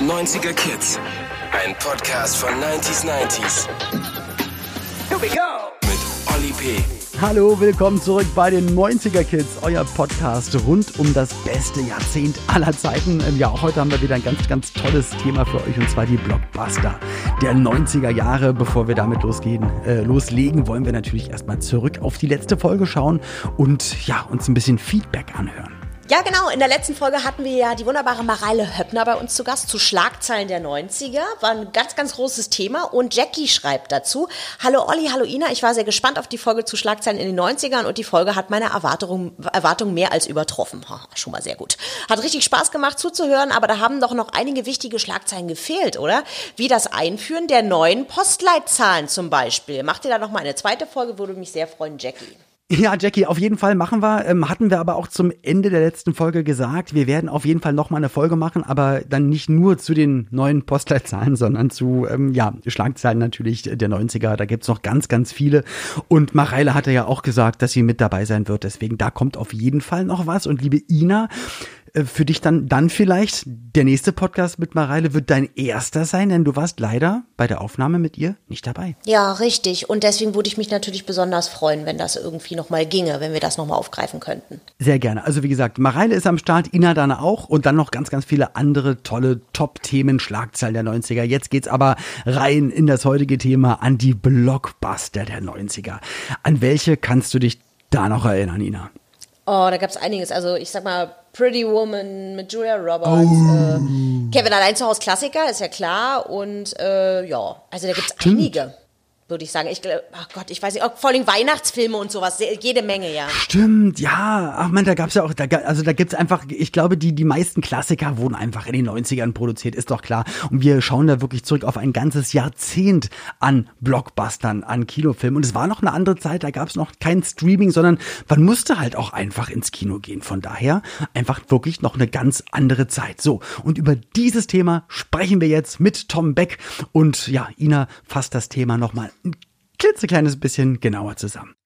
90er Kids. Ein Podcast von 90s 90s. Here we go! Mit Olli P. Hallo, willkommen zurück bei den 90er Kids, euer Podcast rund um das beste Jahrzehnt aller Zeiten. Ähm, Ja, heute haben wir wieder ein ganz, ganz tolles Thema für euch und zwar die Blockbuster der 90er Jahre. Bevor wir damit losgehen, äh, loslegen, wollen wir natürlich erstmal zurück auf die letzte Folge schauen und ja, uns ein bisschen Feedback anhören. Ja, genau. In der letzten Folge hatten wir ja die wunderbare Mareile Höppner bei uns zu Gast zu Schlagzeilen der 90er. War ein ganz, ganz großes Thema. Und Jackie schreibt dazu. Hallo Olli, hallo Ina. Ich war sehr gespannt auf die Folge zu Schlagzeilen in den 90ern und die Folge hat meine Erwartungen Erwartung mehr als übertroffen. Schon mal sehr gut. Hat richtig Spaß gemacht zuzuhören, aber da haben doch noch einige wichtige Schlagzeilen gefehlt, oder? Wie das Einführen der neuen Postleitzahlen zum Beispiel. Macht ihr da noch mal eine zweite Folge? Würde mich sehr freuen, Jackie. Ja, Jackie, auf jeden Fall machen wir. Ähm, hatten wir aber auch zum Ende der letzten Folge gesagt, wir werden auf jeden Fall noch mal eine Folge machen, aber dann nicht nur zu den neuen Postleitzahlen, sondern zu ähm, ja Schlagzeilen natürlich der 90er. Da gibt's noch ganz, ganz viele. Und Mareile hatte ja auch gesagt, dass sie mit dabei sein wird. Deswegen da kommt auf jeden Fall noch was. Und liebe Ina, für dich dann, dann vielleicht der nächste Podcast mit Mareile wird dein erster sein, denn du warst leider bei der Aufnahme mit ihr nicht dabei. Ja, richtig. Und deswegen würde ich mich natürlich besonders freuen, wenn das irgendwie nochmal ginge, wenn wir das nochmal aufgreifen könnten. Sehr gerne. Also wie gesagt, Mareile ist am Start, Ina dann auch und dann noch ganz, ganz viele andere tolle Top-Themen, Schlagzeilen der 90er. Jetzt geht's aber rein in das heutige Thema an die Blockbuster der 90er. An welche kannst du dich da noch erinnern, Ina? Oh, da gab's einiges. Also ich sag mal, Pretty Woman mit Julia Roberts, äh, Kevin allein zu Hause Klassiker, ist ja klar. Und äh, ja, also da gibt's einige, würde ich sagen. Ich glaube, ach Gott, ich weiß nicht, vor allem Weihnachtsfilme und sowas, jede Menge, ja. Stimmt, ja. Ach man, da gab's ja auch, da, also da gibt's einfach, ich glaube, die, die meisten Klassiker wurden einfach in den 90ern produziert, ist doch klar. Und wir schauen da wirklich zurück auf ein ganzes Jahrzehnt an Blockbustern, an Kinofilmen. Und es war noch eine andere Zeit, da gab's noch kein Streaming, sondern man musste halt auch einfach ins Kino gehen. Von daher einfach wirklich noch eine ganz andere Zeit. So, und über dieses Thema sprechen wir jetzt mit Tom Beck. Und ja, Ina fasst das Thema nochmal klitzekleines bisschen genauer zusammen.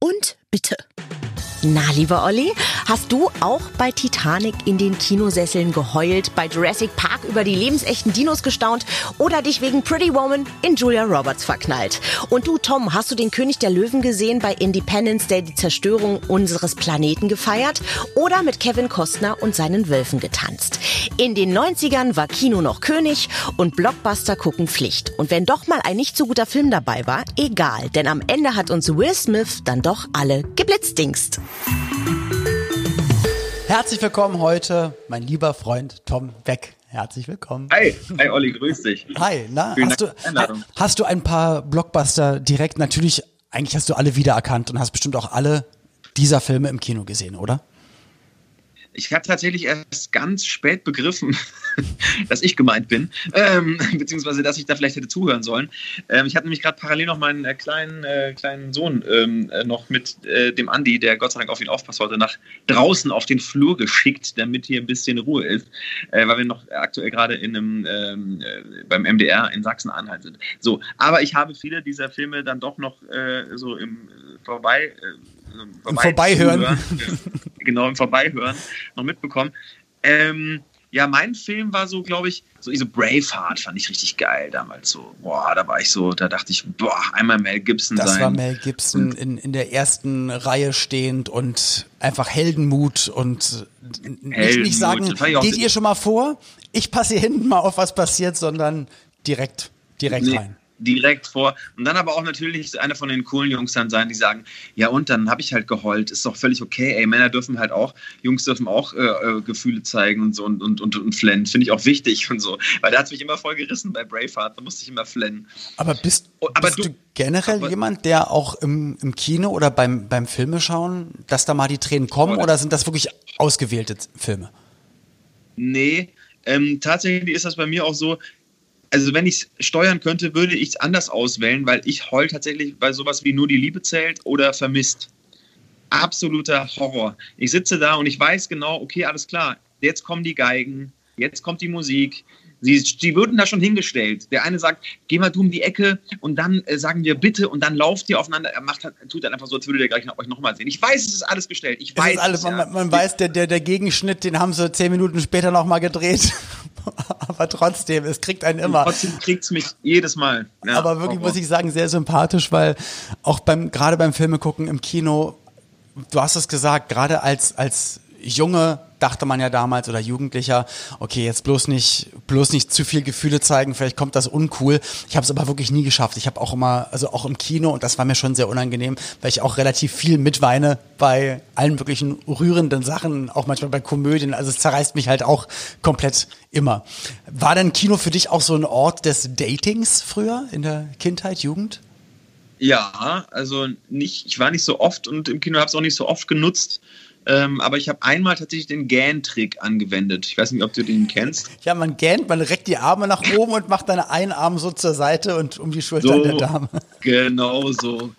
Und bitte. Na, lieber Olli, hast du auch bei Titanic in den Kinosesseln geheult, bei Jurassic Park über die lebensechten Dinos gestaunt oder dich wegen Pretty Woman in Julia Roberts verknallt? Und du, Tom, hast du den König der Löwen gesehen bei Independence Day die Zerstörung unseres Planeten gefeiert oder mit Kevin Costner und seinen Wölfen getanzt? In den 90ern war Kino noch König und Blockbuster gucken Pflicht. Und wenn doch mal ein nicht so guter Film dabei war, egal, denn am Ende hat uns Will Smith dann doch alle geblitzdingst. Herzlich willkommen heute, mein lieber Freund Tom Beck. Herzlich willkommen. Hi, hi Olli, grüß dich. Hi, na, Vielen hast du, Dank Einladung. hast du ein paar Blockbuster direkt, natürlich, eigentlich hast du alle wiedererkannt und hast bestimmt auch alle dieser Filme im Kino gesehen, oder? Ich habe tatsächlich erst ganz spät begriffen, dass ich gemeint bin, ähm, beziehungsweise dass ich da vielleicht hätte zuhören sollen. Ähm, ich habe nämlich gerade parallel noch meinen äh, kleinen, äh, kleinen Sohn ähm, äh, noch mit äh, dem Andi, der Gott sei Dank auf ihn aufpasst heute, nach draußen auf den Flur geschickt, damit hier ein bisschen Ruhe ist, äh, weil wir noch aktuell gerade in einem ähm, äh, beim MDR in Sachsen-Anhalt sind. So, aber ich habe viele dieser Filme dann doch noch so im vorbei Im Vorbeihören. zuhören, äh, genau im Vorbeihören noch mitbekommen. Ähm, ja, mein Film war so, glaube ich, so diese Braveheart fand ich richtig geil damals so. Boah, da war ich so, da dachte ich, boah, einmal Mel Gibson Das sein. war Mel Gibson in, in der ersten Reihe stehend und einfach Heldenmut und nicht, nicht Heldenmut, sagen, das geht ihr schon mal vor, ich passe hier hinten mal auf, was passiert, sondern direkt, direkt Nee, rein. Direkt vor. Und dann aber auch natürlich einer von den coolen Jungs dann sein, die sagen, ja und, dann habe ich halt geheult. Ist doch völlig okay. Ey, Männer dürfen halt auch, Jungs dürfen auch äh, äh, Gefühle zeigen und so und, und, und, und flennen. Finde ich auch wichtig und so. Weil da hat es mich immer voll gerissen bei Braveheart. Da musste ich immer flennen. Aber bist, Oh, aber bist du, du- generell aber- jemand, der auch im, im Kino oder beim, beim Filmeschauen, dass da mal die Tränen kommen Oder- oder sind das wirklich ausgewählte Filme? Nee, ähm, tatsächlich ist das bei mir auch so, also wenn ich es steuern könnte, würde ich es anders auswählen, weil ich heul tatsächlich bei sowas wie nur die Liebe zählt oder vermisst. Absoluter Horror. Ich sitze da und ich weiß genau, okay, alles klar, jetzt kommen die Geigen, jetzt kommt die Musik. Sie, die würden da schon hingestellt. Der eine sagt, geh mal du um die Ecke und dann äh, sagen wir bitte und dann lauft ihr aufeinander. Er macht, halt- tut dann einfach so, als würde der gleich noch, euch nochmal sehen. Ich weiß, es ist alles gestellt. Ich weiß alles, es, ja. man, man weiß, der, der, der Gegenschnitt, den haben sie zehn Minuten später nochmal gedreht. aber trotzdem, es kriegt einen immer. Und trotzdem kriegt es mich jedes Mal. Ja, aber wirklich muss ich sagen, sehr sympathisch, weil auch beim, gerade beim Filme gucken im Kino, du hast es gesagt, gerade als, als junge dachte man ja damals oder Jugendlicher, okay, jetzt bloß nicht, bloß nicht zu viel Gefühle zeigen, vielleicht kommt das uncool. Ich habe es aber wirklich nie geschafft. Ich habe auch immer, also auch im Kino, und das war mir schon sehr unangenehm, weil ich auch relativ viel mitweine bei allen wirklichen rührenden Sachen, auch manchmal bei Komödien. Also es zerreißt mich halt auch komplett immer. War denn Kino für dich auch so ein Ort des Datings früher in der Kindheit, Jugend? Ja, also nicht, ich war nicht so oft und im Kino habe es auch nicht so oft genutzt. Ähm, aber ich habe einmal tatsächlich den Gähn-Trick angewendet. Ich weiß nicht, ob du den kennst. Ja, man gähnt, man reckt die Arme nach oben und macht dann einen Arm so zur Seite und um die Schulter so, der Dame. Genau so.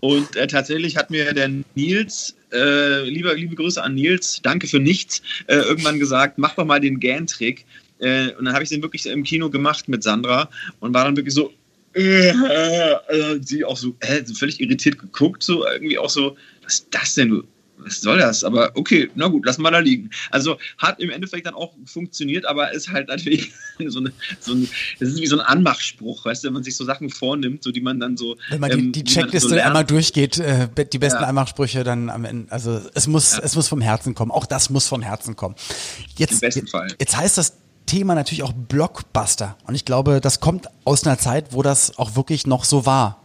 Und äh, tatsächlich hat mir der Nils, äh, liebe, liebe Grüße an Nils, danke für nichts, äh, irgendwann gesagt, mach doch mal den Gähn-Trick. Äh, und dann habe ich den wirklich im Kino gemacht mit Sandra und war dann wirklich so, äh, äh, sie auch so, völlig irritiert geguckt, so irgendwie auch so, was ist das denn? Was soll das? Aber okay, na gut, lass mal da liegen. Also hat im Endeffekt dann auch funktioniert, aber ist halt natürlich so, eine, so ein, das ist wie so ein Anmachspruch, weißt du, wenn man sich so Sachen vornimmt, so die man dann so. Wenn man die, ähm, die Checkliste so einmal durchgeht, äh, die besten ja. Anmachsprüche dann am Ende, also es muss, ja. es muss vom Herzen kommen. Auch das muss vom Herzen kommen. Jetzt, Im besten Fall. Jetzt heißt das Thema natürlich auch Blockbuster. Und ich glaube, das kommt aus einer Zeit, wo das auch wirklich noch so war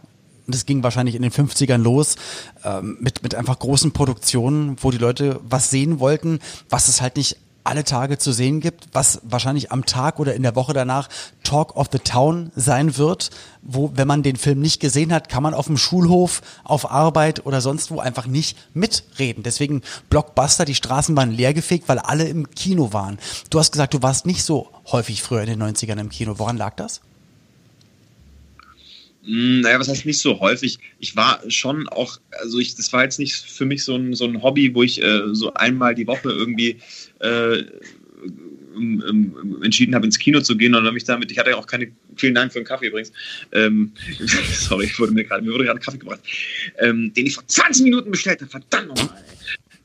und es ging wahrscheinlich in den 50ern los, ähm, mit, mit einfach großen Produktionen, wo die Leute was sehen wollten, was es halt nicht alle Tage zu sehen gibt, was wahrscheinlich am Tag oder in der Woche danach Talk of the Town sein wird, wo, wenn man den Film nicht gesehen hat, kann man auf dem Schulhof, auf Arbeit oder sonst wo einfach nicht mitreden. Deswegen Blockbuster, die Straßen waren leergefegt, weil alle im Kino waren. Du hast gesagt, du warst nicht so häufig früher in den 90ern im Kino. Woran lag das? Hm, naja, was heißt nicht so häufig? Ich war schon auch, also ich, das war jetzt nicht für mich so ein, so ein Hobby, wo ich äh, so einmal die Woche irgendwie äh, entschieden habe, ins Kino zu gehen oder mich damit, ich hatte ja auch keine, vielen Dank für den Kaffee übrigens, ähm, sorry, wurde mir, grad, mir wurde gerade Kaffee gebracht, ähm, den ich vor 20 Minuten bestellt habe, verdammt nochmal.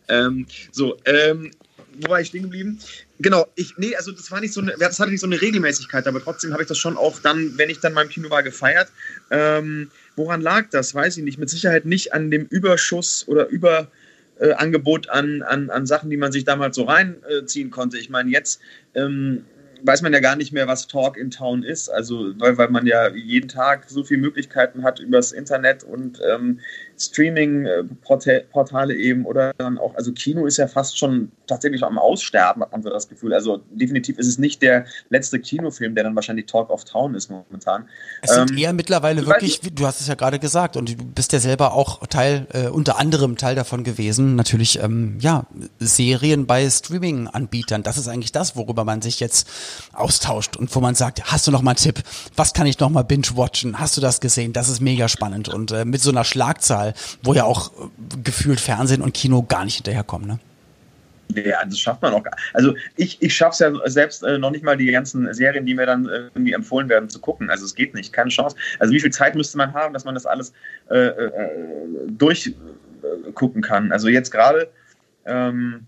Ähm, so, ähm, wo war ich stehen geblieben? Genau, ich, nee, also das war nicht so eine, das hatte nicht so eine Regelmäßigkeit, aber trotzdem habe ich das schon auch dann, wenn ich dann mal im Kino war, gefeiert. Ähm, woran lag das? Weiß ich nicht. Mit Sicherheit nicht an dem Überschuss oder Überangebot äh, an, an, an Sachen, die man sich damals so reinziehen äh, konnte. Ich meine, jetzt ähm, weiß man ja gar nicht mehr, was Talk in Town ist. Also, weil, weil man ja jeden Tag so viele Möglichkeiten hat übers Internet und ähm, Streaming-Portale eben oder dann auch, also Kino ist ja fast schon tatsächlich am Aussterben, hat man so das Gefühl. Also definitiv ist es nicht der letzte Kinofilm, der dann wahrscheinlich Talk of Town ist momentan. Es sind ähm, eher mittlerweile wirklich, du hast es ja gerade gesagt und du bist ja selber auch Teil, äh, unter anderem Teil davon gewesen, natürlich, ähm, ja, Serien bei Streaming-Anbietern. Das ist eigentlich das, worüber man sich jetzt austauscht und wo man sagt, hast du noch mal einen Tipp? Was kann ich noch mal binge-watchen? Hast du das gesehen? Das ist mega spannend und äh, mit so einer Schlagzahl, wo ja auch äh, gefühlt Fernsehen und Kino gar nicht hinterherkommen, ne? Ja, das schafft man auch. gar Also ich, ich schaffe es ja selbst äh, noch nicht mal die ganzen Serien, die mir dann äh, irgendwie empfohlen werden, zu gucken. Also es geht nicht, keine Chance. Also wie viel Zeit müsste man haben, dass man das alles äh, äh durchgucken kann? Also jetzt gerade, ähm,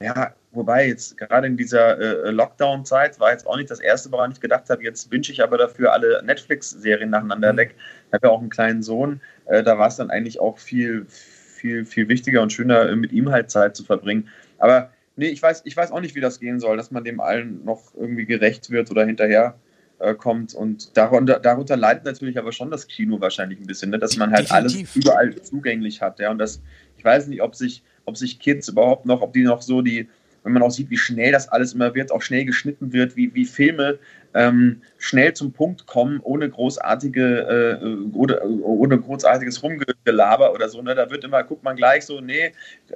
ja, wobei jetzt gerade in dieser äh, Lockdown-Zeit war jetzt auch nicht das erste, woran ich gedacht habe, jetzt wünsche ich aber dafür alle Netflix-Serien nacheinander mhm. weg. Ich habe ja auch einen kleinen Sohn, äh, da war es dann eigentlich auch viel, viel, viel wichtiger und schöner, mit ihm halt Zeit zu verbringen. Aber nee, ich weiß, ich weiß auch nicht, wie das gehen soll, dass man dem allen noch irgendwie gerecht wird oder hinterher äh, kommt. Und darunter, darunter leidet natürlich aber schon das Kino wahrscheinlich ein bisschen, ne? dass man halt Definitiv. alles überall zugänglich hat. Ja? Und das, ich weiß nicht, ob sich, ob sich Kids überhaupt noch, ob die noch so die, wenn man auch sieht, wie schnell das alles immer wird, auch schnell geschnitten wird, wie, wie Filme ähm, schnell zum Punkt kommen, ohne großartige, äh, ohne, ohne großartiges Rumgelaber oder so. Ne? Da wird immer, guckt man gleich so, nee,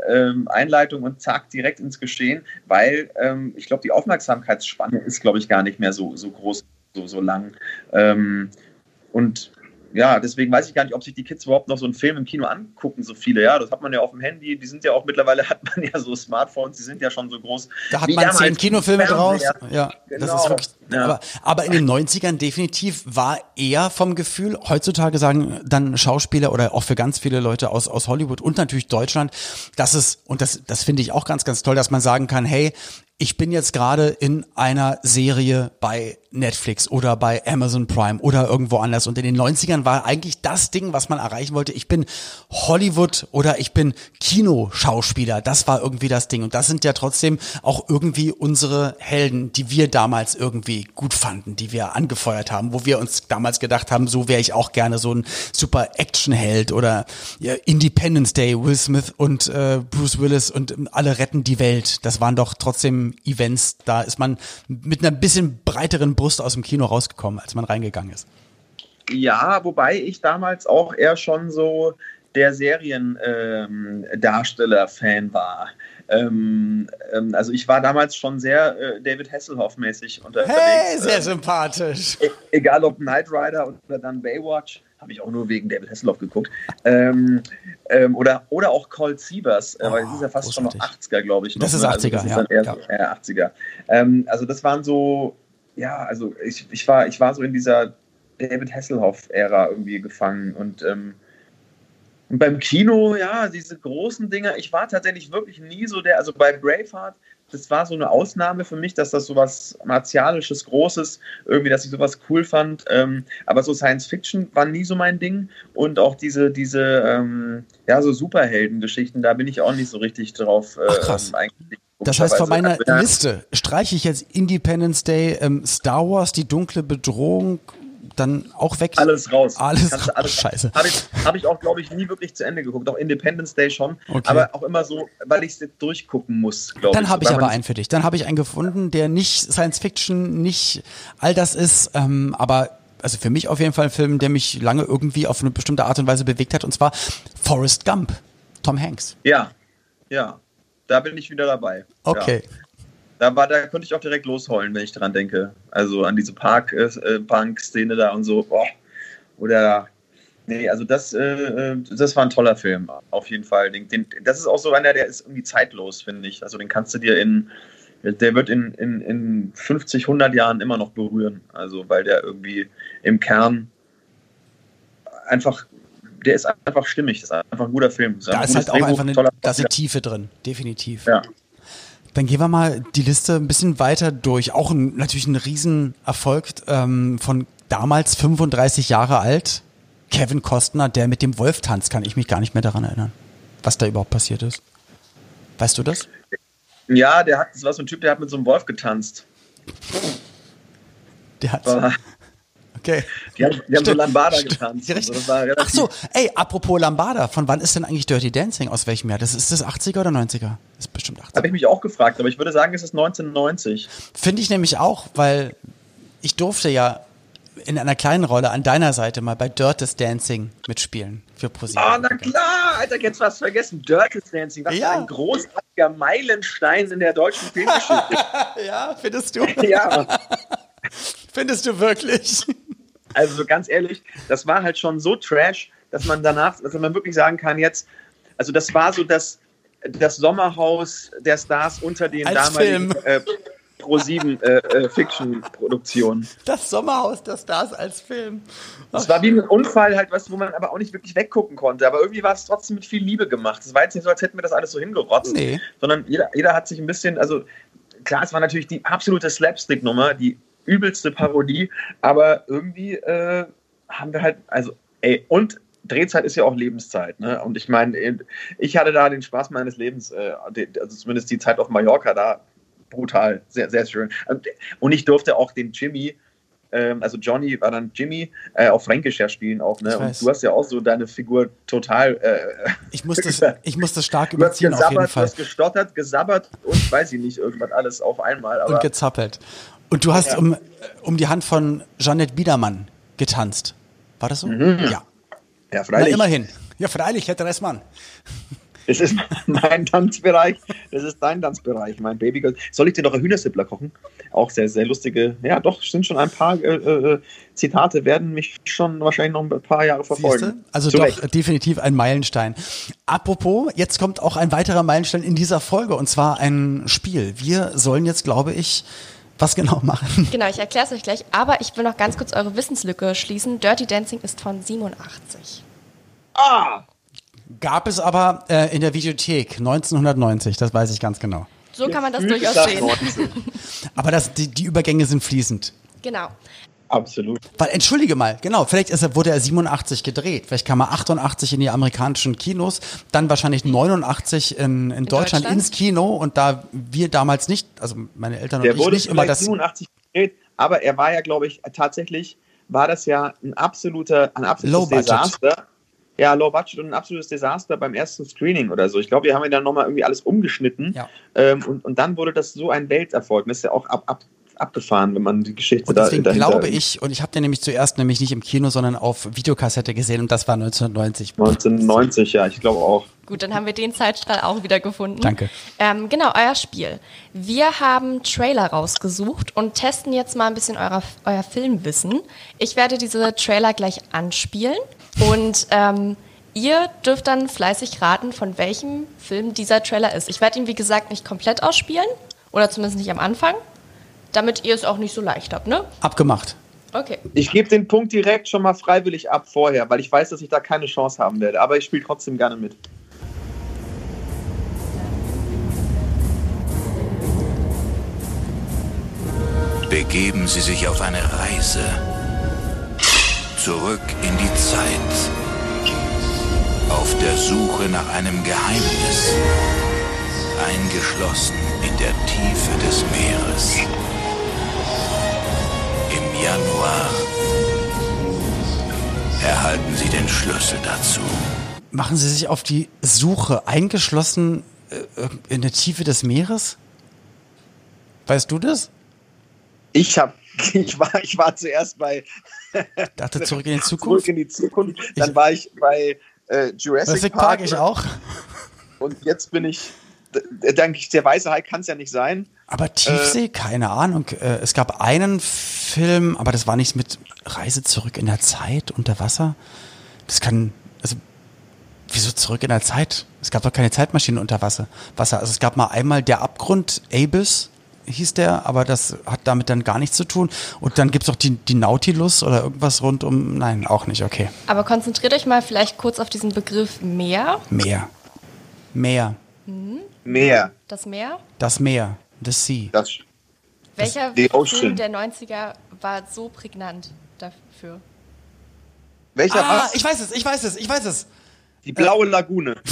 ähm, Einleitung und zack, direkt ins Geschehen, weil ähm, ich glaube, die Aufmerksamkeitsspanne ist, glaube ich, gar nicht mehr so, so groß, so, so lang. Ähm, und ja, deswegen weiß ich gar nicht, ob sich die Kids überhaupt noch so einen Film im Kino angucken, so viele. Ja, das hat man ja auf dem Handy. Die sind ja auch mittlerweile, hat man ja so Smartphones, die sind ja schon so groß. Da hat man zehn Kinofilme draus. Ja, genau. das ist genau. wirklich. Ja. Aber, aber in den 90ern definitiv war eher vom Gefühl, heutzutage sagen dann Schauspieler oder auch für ganz viele Leute aus, aus Hollywood und natürlich Deutschland, dass es, und das, das finde ich auch ganz, ganz toll, dass man sagen kann, hey, ich bin jetzt gerade in einer Serie bei Netflix oder bei Amazon Prime oder irgendwo anders. Und in den 90ern war eigentlich das Ding, was man erreichen wollte. Ich bin Hollywood oder ich bin Kinoschauspieler. Das war irgendwie das Ding. Und das sind ja trotzdem auch irgendwie unsere Helden, die wir damals irgendwie gut fanden, die wir angefeuert haben, wo wir uns damals gedacht haben, so wäre ich auch gerne so ein super Actionheld oder ja, Independence Day, Will Smith und äh, Bruce Willis und alle retten die Welt. Das waren doch trotzdem Events. Da ist man mit einer bisschen breiteren Brust aus dem Kino rausgekommen, als man reingegangen ist. Ja, wobei ich damals auch eher schon so der Seriendarsteller-Fan ähm, war. Ähm, ähm, also ich war damals schon sehr äh, David Hasselhoff-mäßig unterwegs. Hey, sehr ähm, sympathisch. E egal ob Knight Rider oder dann Baywatch, habe ich auch nur wegen David Hasselhoff geguckt. Ähm, ähm, oder, oder auch Colt Sievers, äh, oh, weil das ist ja fast großartig. schon noch 80er, glaube ich. Noch, das ist 80er, also das ist ja. Eher ja. Äh, 80er. also das waren so ja, also ich, ich, war, ich war so in dieser David Hasselhoff-Ära irgendwie gefangen und, ähm, und beim Kino, ja, diese großen Dinger, ich war tatsächlich wirklich nie so der, also bei Braveheart, das war so eine Ausnahme für mich, dass das so was Martialisches, Großes, irgendwie, dass ich sowas cool fand. Ähm, aber so Science Fiction war nie so mein Ding. Und auch diese, diese, ähm, ja, so Superhelden-Geschichten, da bin ich auch nicht so richtig drauf äh, Ach, krass. eigentlich das heißt, von meiner Liste streiche ich jetzt Independence Day, ähm, Star Wars, die dunkle Bedrohung, dann auch weg. Alles raus. Alles raus. Alles, Scheiße. Habe ich, hab ich auch, glaube ich, nie wirklich zu Ende geguckt. Auch Independence Day schon. Okay. Aber auch immer so, weil ich es durchgucken muss, glaube ich. Dann habe ich aber einen für dich. Dann habe ich einen gefunden, der nicht Science Fiction, nicht all das ist, ähm, aber also für mich auf jeden Fall ein Film, der mich lange irgendwie auf eine bestimmte Art und Weise bewegt hat, und zwar Forrest Gump, Tom Hanks. Ja, ja da bin ich wieder dabei. Okay. Ja. Da, war, da konnte ich auch direkt losheulen, wenn ich dran denke. Also an diese Parkbank-Szene äh, da und so. Boah. Oder, nee, also das, äh, äh, das war ein toller Film, auf jeden Fall. Den, den, das ist auch so einer, der ist irgendwie zeitlos, finde ich. Also den kannst du dir in, der wird in, in, in 50, 100 Jahren immer noch berühren. Also weil der irgendwie im Kern einfach der ist einfach stimmig. Das ist einfach ein guter Film. Ist da ist halt auch einfach eine, da ist eine Tiefe drin, definitiv. Ja. Dann gehen wir mal die Liste ein bisschen weiter durch. Auch ein, natürlich ein Riesenerfolg ähm, von damals 35 Jahre alt. Kevin Costner, der mit dem Wolf tanzt, kann ich mich gar nicht mehr daran erinnern, was da überhaupt passiert ist. Weißt du das? Ja, der hat, das war so ein Typ, der hat mit so einem Wolf getanzt. Der hat. Okay. Die haben, die haben so Lambada getanzt. Also Ach so, ey, apropos Lambada, von wann ist denn eigentlich Dirty Dancing? Aus welchem Jahr? Das ist das 80er oder 90er? Das ist bestimmt 80er. Habe ich mich auch gefragt, aber ich würde sagen, es ist 1990. Finde ich nämlich auch, weil ich durfte ja in einer kleinen Rolle an deiner Seite mal bei Dirty Dancing mitspielen für ProSieben. Ah, oh, na klar, Alter, jetzt was vergessen. Dirty Dancing, was ja. ein großartiger Meilenstein in der deutschen Filmgeschichte. ja, findest du? ja. Findest du wirklich? Also ganz ehrlich, das war halt schon so trash, dass man danach, dass man wirklich sagen kann, jetzt, also das war so das, das Sommerhaus der Stars unter den Als damaligen äh, Pro7 äh, äh, Fiction-Produktionen. Das Sommerhaus der Stars als Film. Es war wie ein Unfall, halt, was, wo man aber auch nicht wirklich weggucken konnte. Aber irgendwie war es trotzdem mit viel Liebe gemacht. Es war jetzt nicht so, als hätten wir das alles so hingerotzt. Nee. Sondern jeder, jeder hat sich ein bisschen, also klar, es war natürlich die absolute Slapstick-Nummer, die übelste Parodie, aber irgendwie äh, haben wir halt, also, ey, und Drehzeit ist ja auch Lebenszeit, ne? Und ich meine, ich hatte da den Spaß meines Lebens, äh, also zumindest die Zeit auf Mallorca da, brutal, sehr, sehr schön. Und ich durfte auch den Jimmy, ähm, also Johnny war dann Jimmy, äh, auf Fränkisch ja spielen auch, ne? Und du hast ja auch so deine Figur total. Äh, ich, muss das, ich muss das stark überziehen, auf jeden Fall. Du hast gestottert, gesabbert und weiß ich nicht, irgendwas alles auf einmal. und gezappelt. Und du hast ja. um, um die Hand von Jeanette Biedermann getanzt. War das so? Mhm. Ja. Ja, freilich. Na, immerhin. Ja, freilich, Herr Dressmann. Das ist mein Tanzbereich. Das ist dein Tanzbereich, mein Babygirl. Soll ich dir noch ein Hühnersippler kochen? Auch sehr, sehr lustige. Ja, doch, sind schon ein paar äh, äh, Zitate, werden mich schon wahrscheinlich noch ein paar Jahre verfolgen. Siehste? Also Zu doch definitiv ein Meilenstein. Apropos, jetzt kommt auch ein weiterer Meilenstein in dieser Folge und zwar ein Spiel. Wir sollen jetzt, glaube ich, was genau machen? Genau, ich erkläre es euch gleich, aber ich will noch ganz kurz eure Wissenslücke schließen. Dirty Dancing ist von 87. Ah! Gab es aber äh, in der Videothek 1990, das weiß ich ganz genau. So kann man das durchaus sehen. Aber das, die, die Übergänge sind fließend. Genau. Absolut. Weil, entschuldige mal, genau, vielleicht ist er, wurde er 87 gedreht. Vielleicht kam er 88 in die amerikanischen Kinos, dann wahrscheinlich 89 in, in, Deutschland, Deutschland? ins Kino und da wir damals nicht, also meine Eltern Der und ich wurde nicht immer das. 87 gedreht, aber er war ja, glaube ich, tatsächlich war das ja ein absoluter, ein absolutes Low Budget. Desaster. Ja, Low Budget und ein absolutes Desaster beim ersten Screening oder so. Ich glaube, wir haben ihn dann nochmal irgendwie alles umgeschnitten. Ja. Ähm, und, und dann wurde das so ein Welterfolg. Das ist ja auch ab, ab, abgefahren, wenn man die Geschichte Und da deswegen glaube ich, und ich habe den nämlich zuerst nämlich nicht im Kino, sondern auf Videokassette gesehen und das war 1990. 1990, ja, ich glaube auch. Gut, dann haben wir den Zeitstrahl auch wieder gefunden. Danke. Ähm, genau, euer Spiel. Wir haben Trailer rausgesucht und testen jetzt mal ein bisschen euer, euer Filmwissen. Ich werde diese Trailer gleich anspielen und ähm, ihr dürft dann fleißig raten, von welchem Film dieser Trailer ist. Ich werde ihn, wie gesagt, nicht komplett ausspielen oder zumindest nicht am Anfang, damit ihr es auch nicht so leicht habt, ne? Abgemacht. Okay. Ich gebe den Punkt direkt schon mal freiwillig ab vorher, weil ich weiß, dass ich da keine Chance haben werde. Aber ich spiele trotzdem gerne mit. Begeben Sie sich auf eine Reise zurück in die Zeit. Auf der Suche nach einem Geheimnis. Eingeschlossen in der Tiefe des Meeres. Januar erhalten Sie den Schlüssel dazu. Machen Sie sich auf die Suche eingeschlossen äh, in der Tiefe des Meeres? Weißt du das? Ich hab, ich war, ich war zuerst bei Dachte zurück in die Zurück Zukunft. in die Zukunft. Dann war ich bei äh, Jurassic, Jurassic Park. Park, ich auch. Und jetzt bin ich, denke ich, der weiße Hai kann es ja nicht sein. Aber Tiefsee, keine Ahnung. Äh, Es gab einen Film, aber das war nichts mit Reise zurück in der Zeit unter Wasser. Das kann, also, wieso zurück in der Zeit? Es gab doch keine Zeitmaschine unter Wasser. Wasser. Also es gab mal einmal der Abgrund, Abyss hieß der, aber das hat damit dann gar nichts zu tun. Und dann gibt's doch die, die Nautilus oder irgendwas rund um, nein, auch nicht, okay. Aber konzentriert euch mal vielleicht kurz auf diesen Begriff Meer. Meer. Meer. Meer. Das Meer. Das Meer. The Sea. Das, Welcher The. Film der 90er war so prägnant dafür? welcher Ah, was? ich weiß es, ich weiß es, ich weiß es. Die blaue Lagune.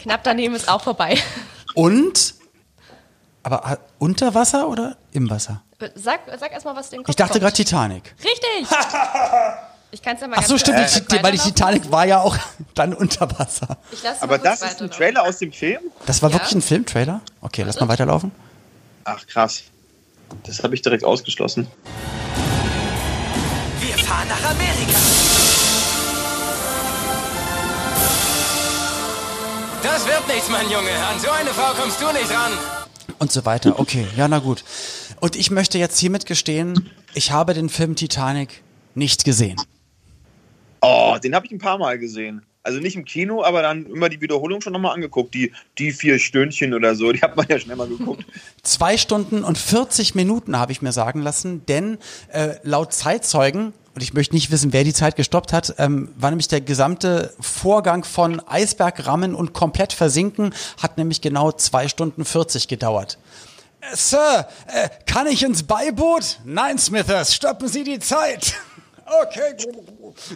Knapp daneben ist auch vorbei. Und? Aber äh, unter Wasser oder im Wasser? Sag, sag erstmal, was den Kopf Ich dachte gerade Titanic. Richtig! Ich kann es ja mal Ach so, stimmt, kurz die, weil die Titanic war ja auch dann unter Wasser. Ich Aber das ist ein. Trailer aus dem Film? Das war Ja. wirklich ein Filmtrailer? Okay, lass mal weiterlaufen. Ach, krass. Das habe ich direkt ausgeschlossen. Wir fahren nach Amerika. Das wird nichts, mein Junge. An so eine Frau kommst du nicht ran. Und so weiter. Okay, ja, na gut. Und ich möchte jetzt hiermit gestehen, ich habe den Film Titanic nicht gesehen. Oh, den habe ich ein paar Mal gesehen. Also nicht im Kino, aber dann immer die Wiederholung schon nochmal angeguckt. Die, die vier Stündchen oder so, die hat man ja schnell mal geguckt. Zwei Stunden und 40 Minuten habe ich mir sagen lassen, denn äh, laut Zeitzeugen, und ich möchte nicht wissen, wer die Zeit gestoppt hat, ähm, war nämlich der gesamte Vorgang von Eisbergrammen und komplett versinken, hat nämlich genau zwei Stunden 40 gedauert. Äh, Sir, äh, kann ich ins Beiboot? Nein, Smithers, stoppen Sie die Zeit. Okay.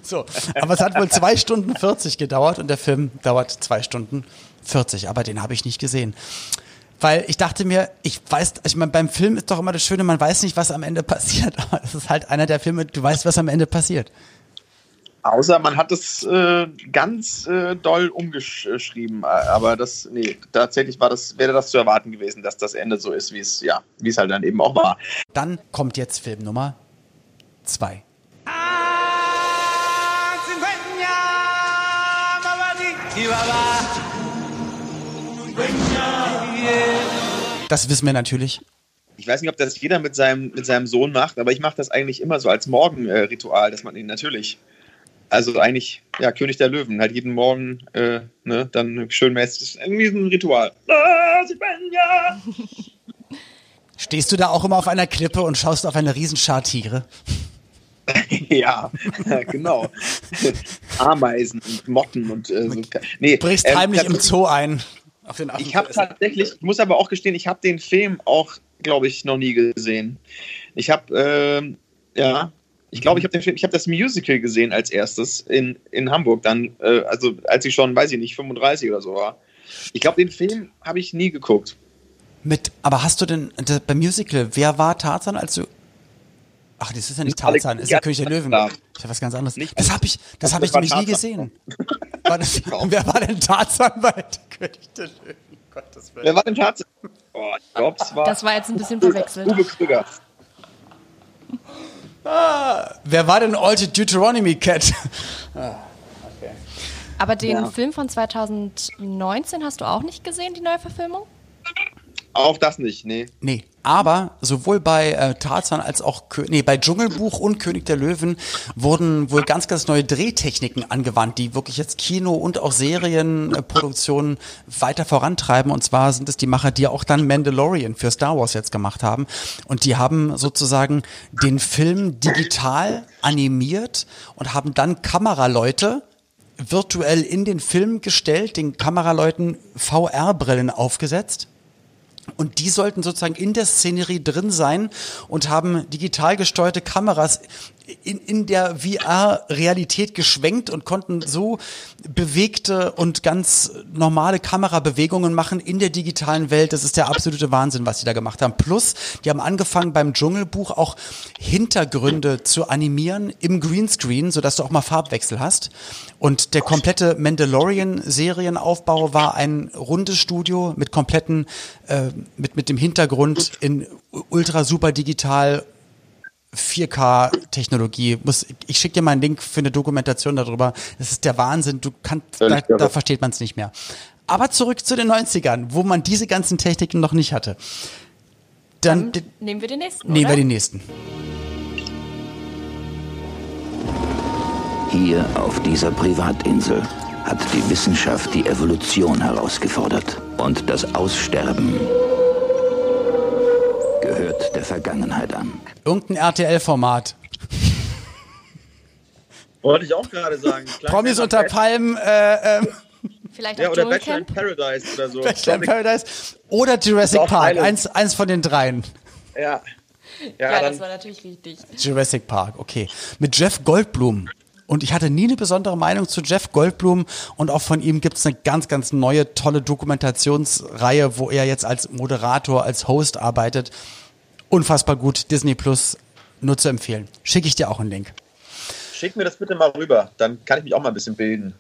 So, aber es hat wohl zwei Stunden 40 gedauert und der Film dauert zwei Stunden 40, aber den habe ich nicht gesehen. Weil ich dachte mir, ich weiß, ich meine, beim Film ist doch immer das Schöne, man weiß nicht, was am Ende passiert, aber es ist halt einer der Filme, du weißt, was am Ende passiert. Außer man hat es äh, ganz äh, doll umgeschrieben. Aber das, nee, tatsächlich war das, wäre das zu erwarten gewesen, dass das Ende so ist, wie es, ja, wie es halt dann eben auch war. Dann kommt jetzt Film Nummer zwei. Das wissen wir natürlich. Ich weiß nicht, ob das jeder mit seinem, mit seinem Sohn macht, aber ich mache das eigentlich immer so als Morgenritual, dass man ihn natürlich, also eigentlich, ja, König der Löwen, halt jeden Morgen, äh, ne, dann schön mäßig, irgendwie so ein Ritual. Ah, sie bin ja. Stehst du da auch immer auf einer Klippe und schaust auf eine Riesenschar Tiere? ja, genau. Ameisen und Motten und äh, so. Nee, Brichst ähm, heimlich im Zoo ein ich habe tatsächlich, ich muss aber auch gestehen, ich habe den Film auch, glaube ich, noch nie gesehen. Ich habe, äh, ja, ich glaube, ich habe den das Musical gesehen als erstes in, in Hamburg, dann, äh, also als ich schon, weiß ich nicht, 35 oder so war. Ich glaube, den Film habe ich nie geguckt. Mit, aber hast du denn beim Musical, wer war Tarzan, als du Ach, das ist ja nicht Tarzan, das ist ja König der Löwen. Das ist ja was ganz anderes. Nicht das habe ich, das habe ich nämlich nie gesehen. War das, wer war denn Tarzan bei König der Löwen? Gottes Willen. Wer war denn Tarzan? Oh, ich glaube, es war. Das war jetzt ein bisschen verwechselt. Uwe Krüger. Ah, wer war denn Alte Deuteronomy Cat? Ah, okay. Aber den ja. Film von 2019 hast du auch nicht gesehen, die neue Verfilmung? Auch das nicht, nee. Nee, aber sowohl bei äh, Tarzan als auch nee, bei Dschungelbuch und König der Löwen wurden wohl ganz, ganz neue Drehtechniken angewandt, die wirklich jetzt Kino- und auch Serienproduktionen weiter vorantreiben. Und zwar sind es die Macher, die auch dann Mandalorian für Star Wars jetzt gemacht haben. Und die haben sozusagen den Film digital animiert und haben dann Kameraleute virtuell in den Film gestellt, den Kameraleuten VR-Brillen aufgesetzt und die sollten sozusagen in der Szenerie drin sein und haben digital gesteuerte Kameras in, in der VR-Realität geschwenkt und konnten so bewegte und ganz normale Kamerabewegungen machen in der digitalen Welt. Das ist der absolute Wahnsinn, was sie da gemacht haben. Plus, die haben angefangen beim Dschungelbuch auch Hintergründe zu animieren im Greenscreen, sodass du auch mal Farbwechsel hast. Und der komplette Mandalorian-Serienaufbau war ein rundes Studio mit kompletten, äh, mit, mit dem Hintergrund in ultra super digital 4K-Technologie. ich schicke dir mal einen Link für eine Dokumentation darüber. Das ist der Wahnsinn. Du kannst, da, da versteht man es nicht mehr. Aber zurück zu den 90ern, wo man diese ganzen Techniken noch nicht hatte. Dann, Dann nehmen wir den nächsten. Nehmen oder? wir den nächsten. Hier auf dieser Privatinsel hat die Wissenschaft die Evolution herausgefordert und das Aussterben der Vergangenheit an. Irgendein RTL-Format. Wollte ich auch gerade sagen. Promis unter Palmen. Äh, ähm. Vielleicht ja, oder Bachelor in Paradise oder so. Bachelor in Paradise. Oder Jurassic Park. Eins, eins von den dreien. Ja. Ja, ja das war natürlich richtig. Jurassic Park, okay. Mit Jeff Goldblum. Und ich hatte nie eine besondere Meinung zu Jeff Goldblum und auch von ihm gibt es eine ganz, ganz neue, tolle Dokumentationsreihe, wo er jetzt als Moderator, als Host arbeitet unfassbar gut. Disney Plus nur zu empfehlen. Schicke ich dir auch einen Link. Schick mir das bitte mal rüber, dann kann ich mich auch mal ein bisschen bilden.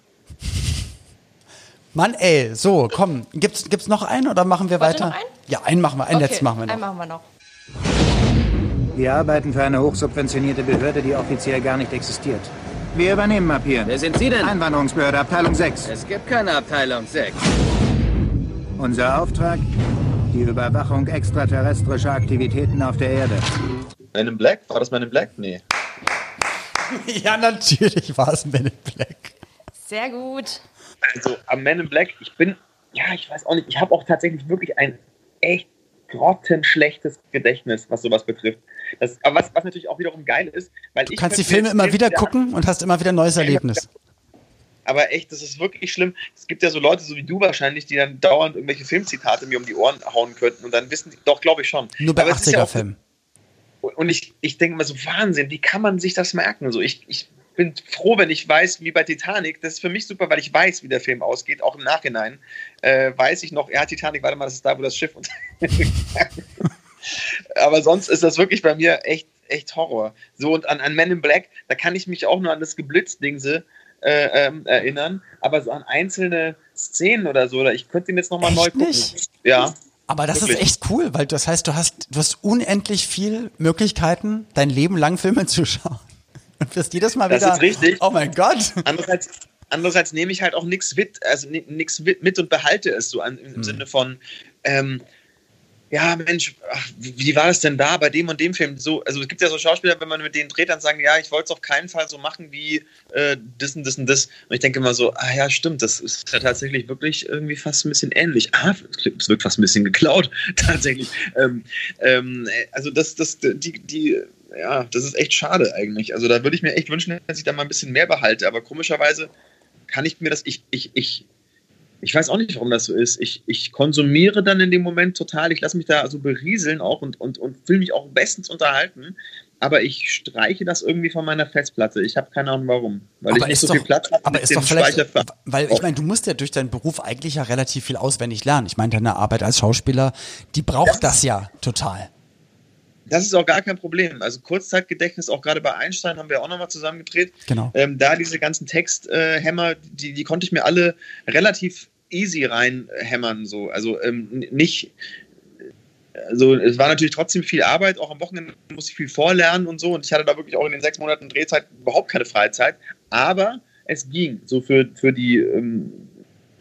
Mann, ey, so, komm. Gibt's, gibt's noch einen oder machen wir Wollt weiter? Noch einen? Ja, einen machen wir, einen okay, letzten machen wir noch. Einen machen wir noch. Wir arbeiten für eine hochsubventionierte Behörde, die offiziell gar nicht existiert. Wir übernehmen ab hier. Wer sind Sie denn? Einwanderungsbehörde, Abteilung 6. Es gibt keine Abteilung 6. Unser Auftrag? Die Überwachung extraterrestrischer Aktivitäten auf der Erde. Men in Black? War das Men in Black? Nee. ja, natürlich war es Men in Black. Sehr gut. Also am Men in Black, ich bin, ja, ich weiß auch nicht, ich habe auch tatsächlich wirklich ein echt grottenschlechtes Gedächtnis, was sowas betrifft. Das, aber was, was natürlich auch wiederum geil ist, weil du ich. kannst die Filme immer wieder gucken und hast immer wieder ein neues Erlebnis aber echt, das ist wirklich schlimm. Es gibt ja so Leute, so wie du wahrscheinlich, die dann dauernd irgendwelche Filmzitate mir um die Ohren hauen könnten und dann wissen die, doch, glaube ich schon. Nur bei 80er-Filmen. Ja und ich, ich denke mal so, Wahnsinn, wie kann man sich das merken? So, ich, ich bin froh, wenn ich weiß, wie bei Titanic, das ist für mich super, weil ich weiß, wie der Film ausgeht, auch im Nachhinein. Äh, weiß ich noch, ja, Titanic, warte mal, das ist da, wo das Schiff Aber sonst ist das wirklich bei mir echt, echt Horror. So, und an, an Men in Black, da kann ich mich auch nur an das Geblitzdingse äh, ähm, erinnern, aber so an einzelne Szenen oder so, oder ich könnte ihn jetzt nochmal neu gucken. Nicht? Ja. Aber das wirklich. ist echt cool, weil das heißt, du hast, du hast unendlich viel Möglichkeiten, dein Leben lang Filme zu schauen. Und wirst jedes Mal wieder. Das ist richtig. Oh mein Gott. Andererseits, andererseits nehme ich halt auch nichts mit, also nichts mit und behalte es so an, im, hm. Sinne von, ähm, ja, Mensch, ach, wie war das denn da bei dem und dem Film? So, also es gibt ja so Schauspieler, wenn man mit denen dreht, dann sagen, ja, ich wollte es auf keinen Fall so machen wie äh, das und das und das. Und ich denke immer so, ah ja, stimmt, das ist ja tatsächlich wirklich irgendwie fast ein bisschen ähnlich. Ah, es wirkt fast ein bisschen geklaut, tatsächlich. Ähm, ähm, also das, das, die, die, ja, das ist echt schade eigentlich. Also da würde ich mir echt wünschen, dass ich da mal ein bisschen mehr behalte. Aber komischerweise kann ich mir das, ich, ich, ich ich weiß auch nicht, warum das so ist. Ich, ich konsumiere dann in dem Moment total, ich lasse mich da so berieseln auch und, und, und fühle mich auch bestens unterhalten. Aber ich streiche das irgendwie von meiner Festplatte. Ich habe keine Ahnung warum. Weil aber ich nicht so doch, viel Platz habe. Aber ist doch vielleicht, weil ich meine, du musst ja durch deinen Beruf eigentlich ja relativ viel auswendig lernen. Ich meine, deine Arbeit als Schauspieler, die braucht das ja total. Das ist auch gar kein Problem. Also Kurzzeitgedächtnis, auch gerade bei Einstein haben wir auch nochmal zusammengedreht. Genau. Ähm, da diese ganzen Texthämmer, die, die konnte ich mir alle relativ easy reinhämmern. So. Also ähm, nicht, also es war natürlich trotzdem viel Arbeit, auch am Wochenende musste ich viel vorlernen und so und ich hatte da wirklich auch in den sechs Monaten Drehzeit überhaupt keine Freizeit, aber es ging so für, für die ähm,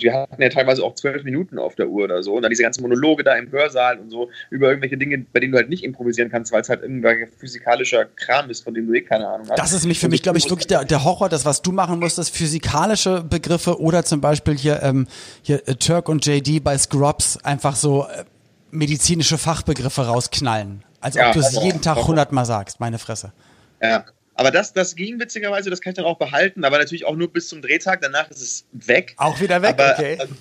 wir hatten ja teilweise auch zwölf Minuten auf der Uhr oder so. Und dann diese ganzen Monologe da im Hörsaal und so über irgendwelche Dinge, bei denen du halt nicht improvisieren kannst, weil es halt irgendwelcher physikalischer Kram ist, von dem du eh keine Ahnung hast. Das ist mich für mich, glaube ich, wirklich der, der Horror, das, was du machen musstest, physikalische Begriffe oder zum Beispiel hier, ähm, hier äh, Turk und JD bei Scrubs einfach so äh, medizinische Fachbegriffe rausknallen. Als ob Ja, du es jeden Tag hundertmal sagst, meine Fresse. Ja. Aber das, das ging witzigerweise, das kann ich dann auch behalten, aber natürlich auch nur bis zum Drehtag. Danach ist es weg. Auch wieder weg, aber, okay. also,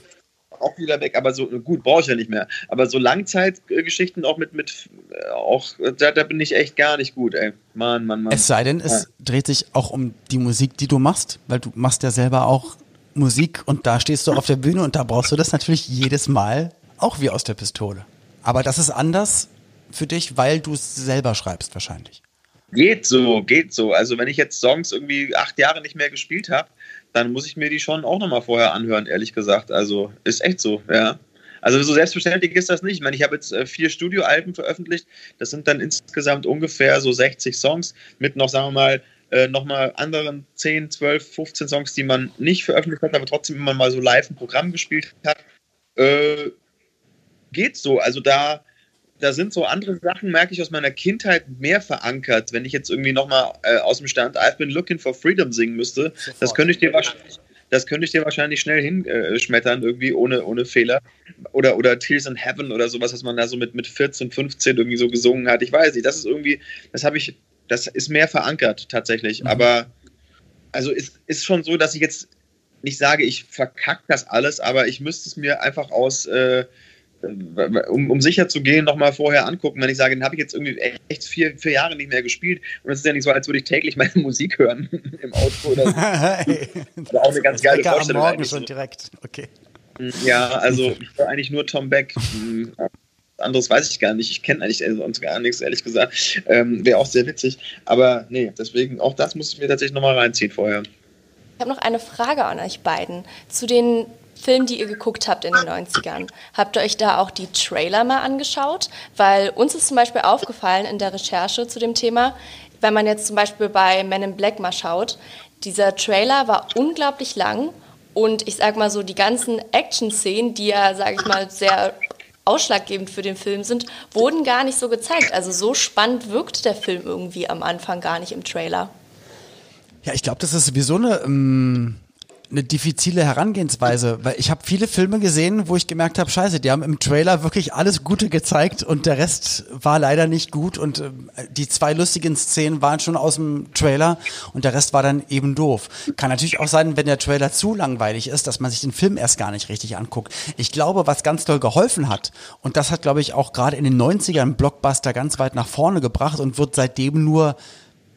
auch wieder weg, aber so gut brauche ich ja nicht mehr. Aber so Langzeitgeschichten auch mit mit äh, auch da, da bin ich echt gar nicht gut, ey. Mann, Mann, Mann. Es sei denn, es Ja. dreht sich auch um die Musik, die du machst, weil du machst ja selber auch Musik und da stehst du auf der Bühne und da brauchst du das natürlich jedes Mal auch wie aus der Pistole. Aber das ist anders für dich, weil du es selber schreibst wahrscheinlich. Geht so, geht so. Also wenn ich jetzt Songs irgendwie acht Jahre nicht mehr gespielt habe, dann muss ich mir die schon auch nochmal vorher anhören, ehrlich gesagt. Also ist echt so, ja. Also so selbstverständlich ist das nicht. Ich meine, ich habe jetzt äh, vier Studioalben veröffentlicht. Das sind dann insgesamt ungefähr so 60 Songs mit noch, sagen wir mal, äh, nochmal anderen 10, 12, 15 Songs, die man nicht veröffentlicht hat, aber trotzdem immer mal so live ein Programm gespielt hat. Äh, geht so. Also da, da sind so andere Sachen, merke ich aus meiner Kindheit mehr verankert. Wenn ich jetzt irgendwie nochmal äh, aus dem Stand I've been looking for freedom singen müsste, das könnte ich dir wahrscheinlich. Das könnte ich dir wahrscheinlich schnell hinschmettern, irgendwie ohne, ohne Fehler. Oder, oder Tears in Heaven oder sowas, was man da so mit, mit 14, 15 irgendwie so gesungen hat. Ich weiß nicht, das ist irgendwie, das habe ich, das ist mehr verankert tatsächlich. Aber also ist, ist schon so, dass ich jetzt nicht sage, ich verkack das alles, aber ich müsste es mir einfach aus, äh, um, um sicher zu gehen, nochmal vorher angucken. Wenn ich sage, den habe ich jetzt irgendwie echt vier, vier Jahre nicht mehr gespielt und es ist ja nicht so, als würde ich täglich meine Musik hören im Auto oder so. hey, auch eine ganz geile Wecker am Vorstellung Morgen eigentlich. schon direkt. Okay. Ja, also ich höre eigentlich nur Tom Beck. Hm, Anderes weiß ich gar nicht. Ich kenne eigentlich sonst gar nichts, ehrlich gesagt. Ähm, Wäre auch sehr witzig. Aber nee, deswegen, auch das muss ich mir tatsächlich nochmal reinziehen vorher. Ich habe noch eine Frage an euch beiden. Zu den Filmen, die ihr geguckt habt in den 90ern. Habt ihr euch da auch die Trailer mal angeschaut? Weil uns ist zum Beispiel aufgefallen in der Recherche zu dem Thema, wenn man jetzt zum Beispiel bei Men in Black mal schaut, dieser Trailer war unglaublich lang und ich sag mal so, die ganzen Action-Szenen, die ja, sag ich mal, sehr ausschlaggebend für den Film sind, wurden gar nicht so gezeigt. Also so spannend wirkt der Film irgendwie am Anfang gar nicht im Trailer. Ja, ich glaube, das ist sowieso eine, ähm, eine diffizile Herangehensweise, weil ich habe viele Filme gesehen, wo ich gemerkt habe, scheiße, die haben im Trailer wirklich alles Gute gezeigt und der Rest war leider nicht gut und ähm, die zwei lustigen Szenen waren schon aus dem Trailer und der Rest war dann eben doof. Kann natürlich auch sein, wenn der Trailer zu langweilig ist, dass man sich den Film erst gar nicht richtig anguckt. Ich glaube, was ganz doll geholfen hat und das hat, glaube ich, auch gerade in den 90ern Blockbuster ganz weit nach vorne gebracht und wird seitdem nur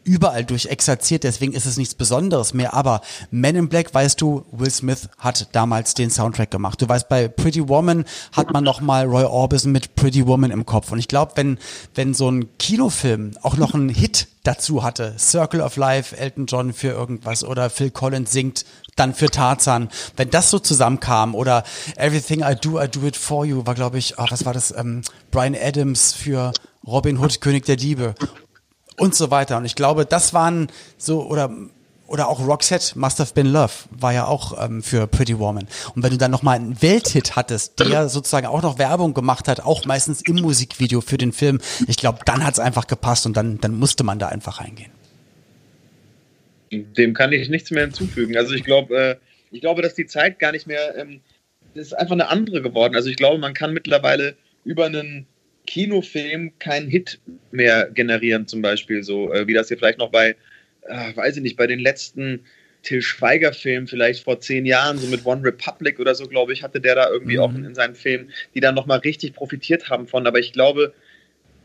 überall durch exerziert, deswegen ist es nichts Besonderes mehr. Aber Men in Black, weißt du, Will Smith hat damals den Soundtrack gemacht. Du weißt, bei Pretty Woman hat man noch mal Roy Orbison mit Pretty Woman im Kopf. Und ich glaube, wenn, wenn so ein Kinofilm auch noch einen Hit dazu hatte, Circle of Life, Elton John für irgendwas oder Phil Collins singt dann für Tarzan, wenn das so zusammenkam oder Everything I Do, I Do It For You war, glaube ich, oh, was war das, ähm, Brian Adams für Robin Hood, König der Diebe und so weiter. Und ich glaube, das waren so, oder, oder auch Roxette, Must Have Been Love, war ja auch ähm, für Pretty Woman. Und wenn du dann nochmal einen Welthit hattest, der sozusagen auch noch Werbung gemacht hat, auch meistens im Musikvideo für den Film, ich glaube, dann hat's einfach gepasst und dann, dann musste man da einfach reingehen. Dem kann ich nichts mehr hinzufügen. Also ich glaube, äh, ich glaube, dass die Zeit gar nicht mehr, ähm, das ist einfach eine andere geworden. Also ich glaube, man kann mittlerweile über einen Kinofilm keinen Hit mehr generieren, zum Beispiel, so äh, wie das hier vielleicht noch bei, äh, weiß ich nicht, bei den letzten Till Schweiger-Film vielleicht vor zehn Jahren, so mit One Republic oder so, glaube ich, hatte der da irgendwie mhm. auch in, in seinen Filmen, die dann nochmal richtig profitiert haben von. Aber ich glaube,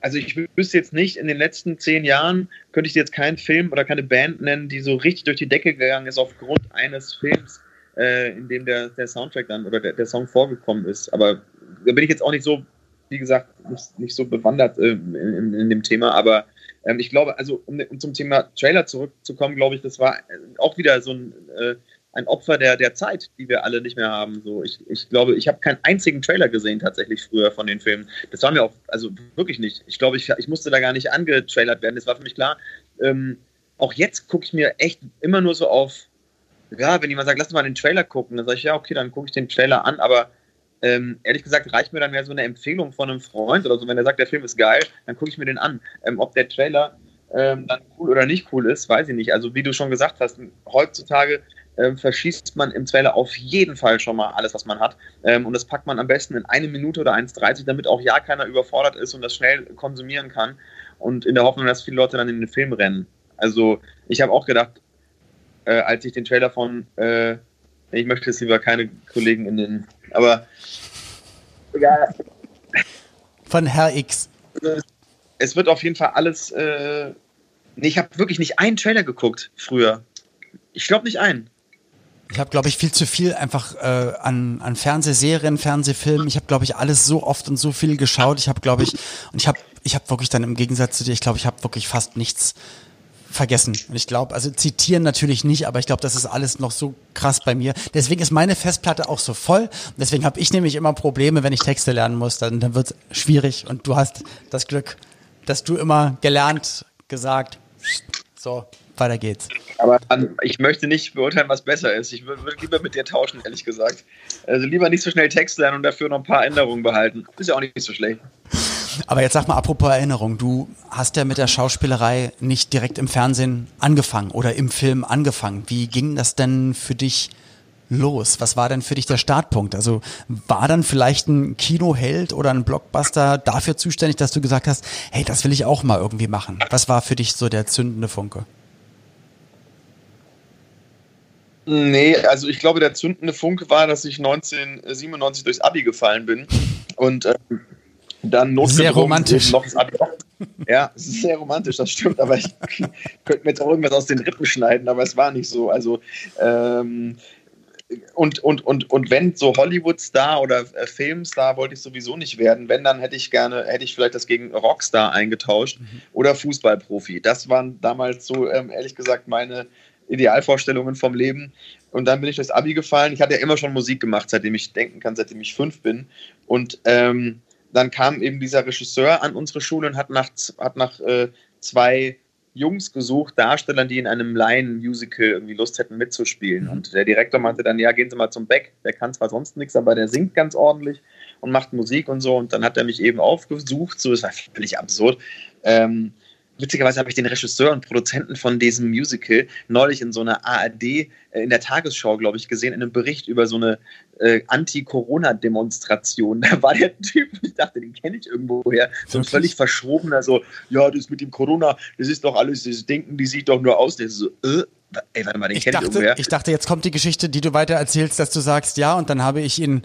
also ich wüsste jetzt nicht, in den letzten zehn Jahren könnte ich jetzt keinen Film oder keine Band nennen, die so richtig durch die Decke gegangen ist aufgrund eines Films, äh, in dem der, der Soundtrack dann oder der, der Song vorgekommen ist. Aber da bin ich jetzt auch nicht so, wie gesagt, nicht, so bewandert äh, in, in, dem Thema, aber ähm, ich glaube, also um, um, zum Thema Trailer zurückzukommen, glaube ich, das war auch wieder so ein, äh, ein Opfer der, der Zeit, die wir alle nicht mehr haben. So, ich, ich glaube, ich habe keinen einzigen Trailer gesehen tatsächlich früher von den Filmen. Das war mir auch, also wirklich nicht. Ich glaube, ich, ich musste da gar nicht angetrailert werden. Das war für mich klar. Ähm, auch jetzt gucke ich mir echt immer nur so auf, ja, wenn jemand sagt, lass mal den Trailer gucken, dann sage ich, ja, okay, dann gucke ich den Trailer an, aber ähm, ehrlich gesagt reicht mir dann mehr so eine Empfehlung von einem Freund oder so. Wenn er sagt, der Film ist geil, dann gucke ich mir den an. Ähm, ob der Trailer ähm, dann cool oder nicht cool ist, weiß ich nicht. Also wie du schon gesagt hast, heutzutage ähm, verschießt man im Trailer auf jeden Fall schon mal alles, was man hat. Ähm, und das packt man am besten in eine Minute oder 1,30, damit auch ja keiner überfordert ist und das schnell konsumieren kann. Und in der Hoffnung, dass viele Leute dann in den Film rennen. Also ich habe auch gedacht, äh, als ich den Trailer von, äh, ich möchte jetzt lieber keine Kollegen in den, aber egal. Von Herr X. Es wird auf jeden Fall alles, äh, nee, ich habe wirklich nicht einen Trailer geguckt früher. Ich glaube nicht einen. Ich habe, glaube ich, viel zu viel einfach äh, an, an Fernsehserien, Fernsehfilmen. Ich habe, glaube ich, alles so oft und so viel geschaut. Ich habe, glaube ich, und ich habe ich hab wirklich dann im Gegensatz zu dir, ich glaube, ich habe wirklich fast nichts vergessen. Und ich glaube, also zitieren natürlich nicht, aber ich glaube, das ist alles noch so krass bei mir. Deswegen ist meine Festplatte auch so voll. Deswegen habe ich nämlich immer Probleme, wenn ich Texte lernen muss. Dann, dann wird es schwierig. Und du hast das Glück, dass du immer gelernt, gesagt, so, weiter geht's. Aber an, ich möchte nicht beurteilen, was besser ist. Ich würde würd lieber mit dir tauschen, ehrlich gesagt. Also lieber nicht so schnell Text lernen und dafür noch ein paar Änderungen behalten. Ist ja auch nicht so schlecht. Aber jetzt sag mal, apropos Erinnerung, du hast ja mit der Schauspielerei nicht direkt im Fernsehen angefangen oder im Film angefangen. Wie ging das denn für dich los? Was war denn für dich der Startpunkt? Also war dann vielleicht ein Kinoheld oder ein Blockbuster dafür zuständig, dass du gesagt hast, hey, das will ich auch mal irgendwie machen? Was war für dich so der zündende Funke? Nee, also ich glaube, der zündende Funke war, dass ich 1997 durchs Abi gefallen bin und ähm, dann Sehr romantisch. noch das Abi. Ja, es ist sehr romantisch, das stimmt, aber ich könnte mir jetzt auch irgendwas aus den Rippen schneiden, aber es war nicht so. Also, ähm, und, und, und, und wenn so Hollywood-Star oder äh, Filmstar wollte ich sowieso nicht werden. Wenn, dann hätte ich gerne, hätte ich vielleicht das gegen Rockstar eingetauscht mhm. oder Fußballprofi. Das waren damals so, ähm, ehrlich gesagt, meine Idealvorstellungen vom Leben. Und dann bin ich durchs Abi gefallen. Ich hatte ja immer schon Musik gemacht, seitdem ich denken kann, seitdem ich fünf bin. Und ähm, dann kam eben dieser Regisseur an unsere Schule und hat nach, hat nach äh, zwei Jungs gesucht, Darstellern, die in einem Laien-Musical irgendwie Lust hätten mitzuspielen. Mhm. Und der Direktor meinte dann, ja, gehen Sie mal zum Beck, der kann zwar sonst nichts, aber der singt ganz ordentlich und macht Musik und so. Und dann hat er mich eben aufgesucht, so ist war völlig absurd. Ähm, witzigerweise habe ich den Regisseur und Produzenten von diesem Musical neulich in so einer ARD, äh, in der Tagesschau, glaube ich, gesehen, in einem Bericht über so eine äh, Anti-Corona-Demonstration. Da war der Typ, ich dachte, den kenne ich irgendwoher, so ein völlig verschrobener, so, ja, das mit dem Corona, das ist doch alles, das Denken, die sieht doch nur aus. Der ist so, äh, ey, warte mal, den ich irgendwoher. Ich dachte, jetzt kommt die Geschichte, die du weiter erzählst, dass du sagst, ja, und dann habe ich ihn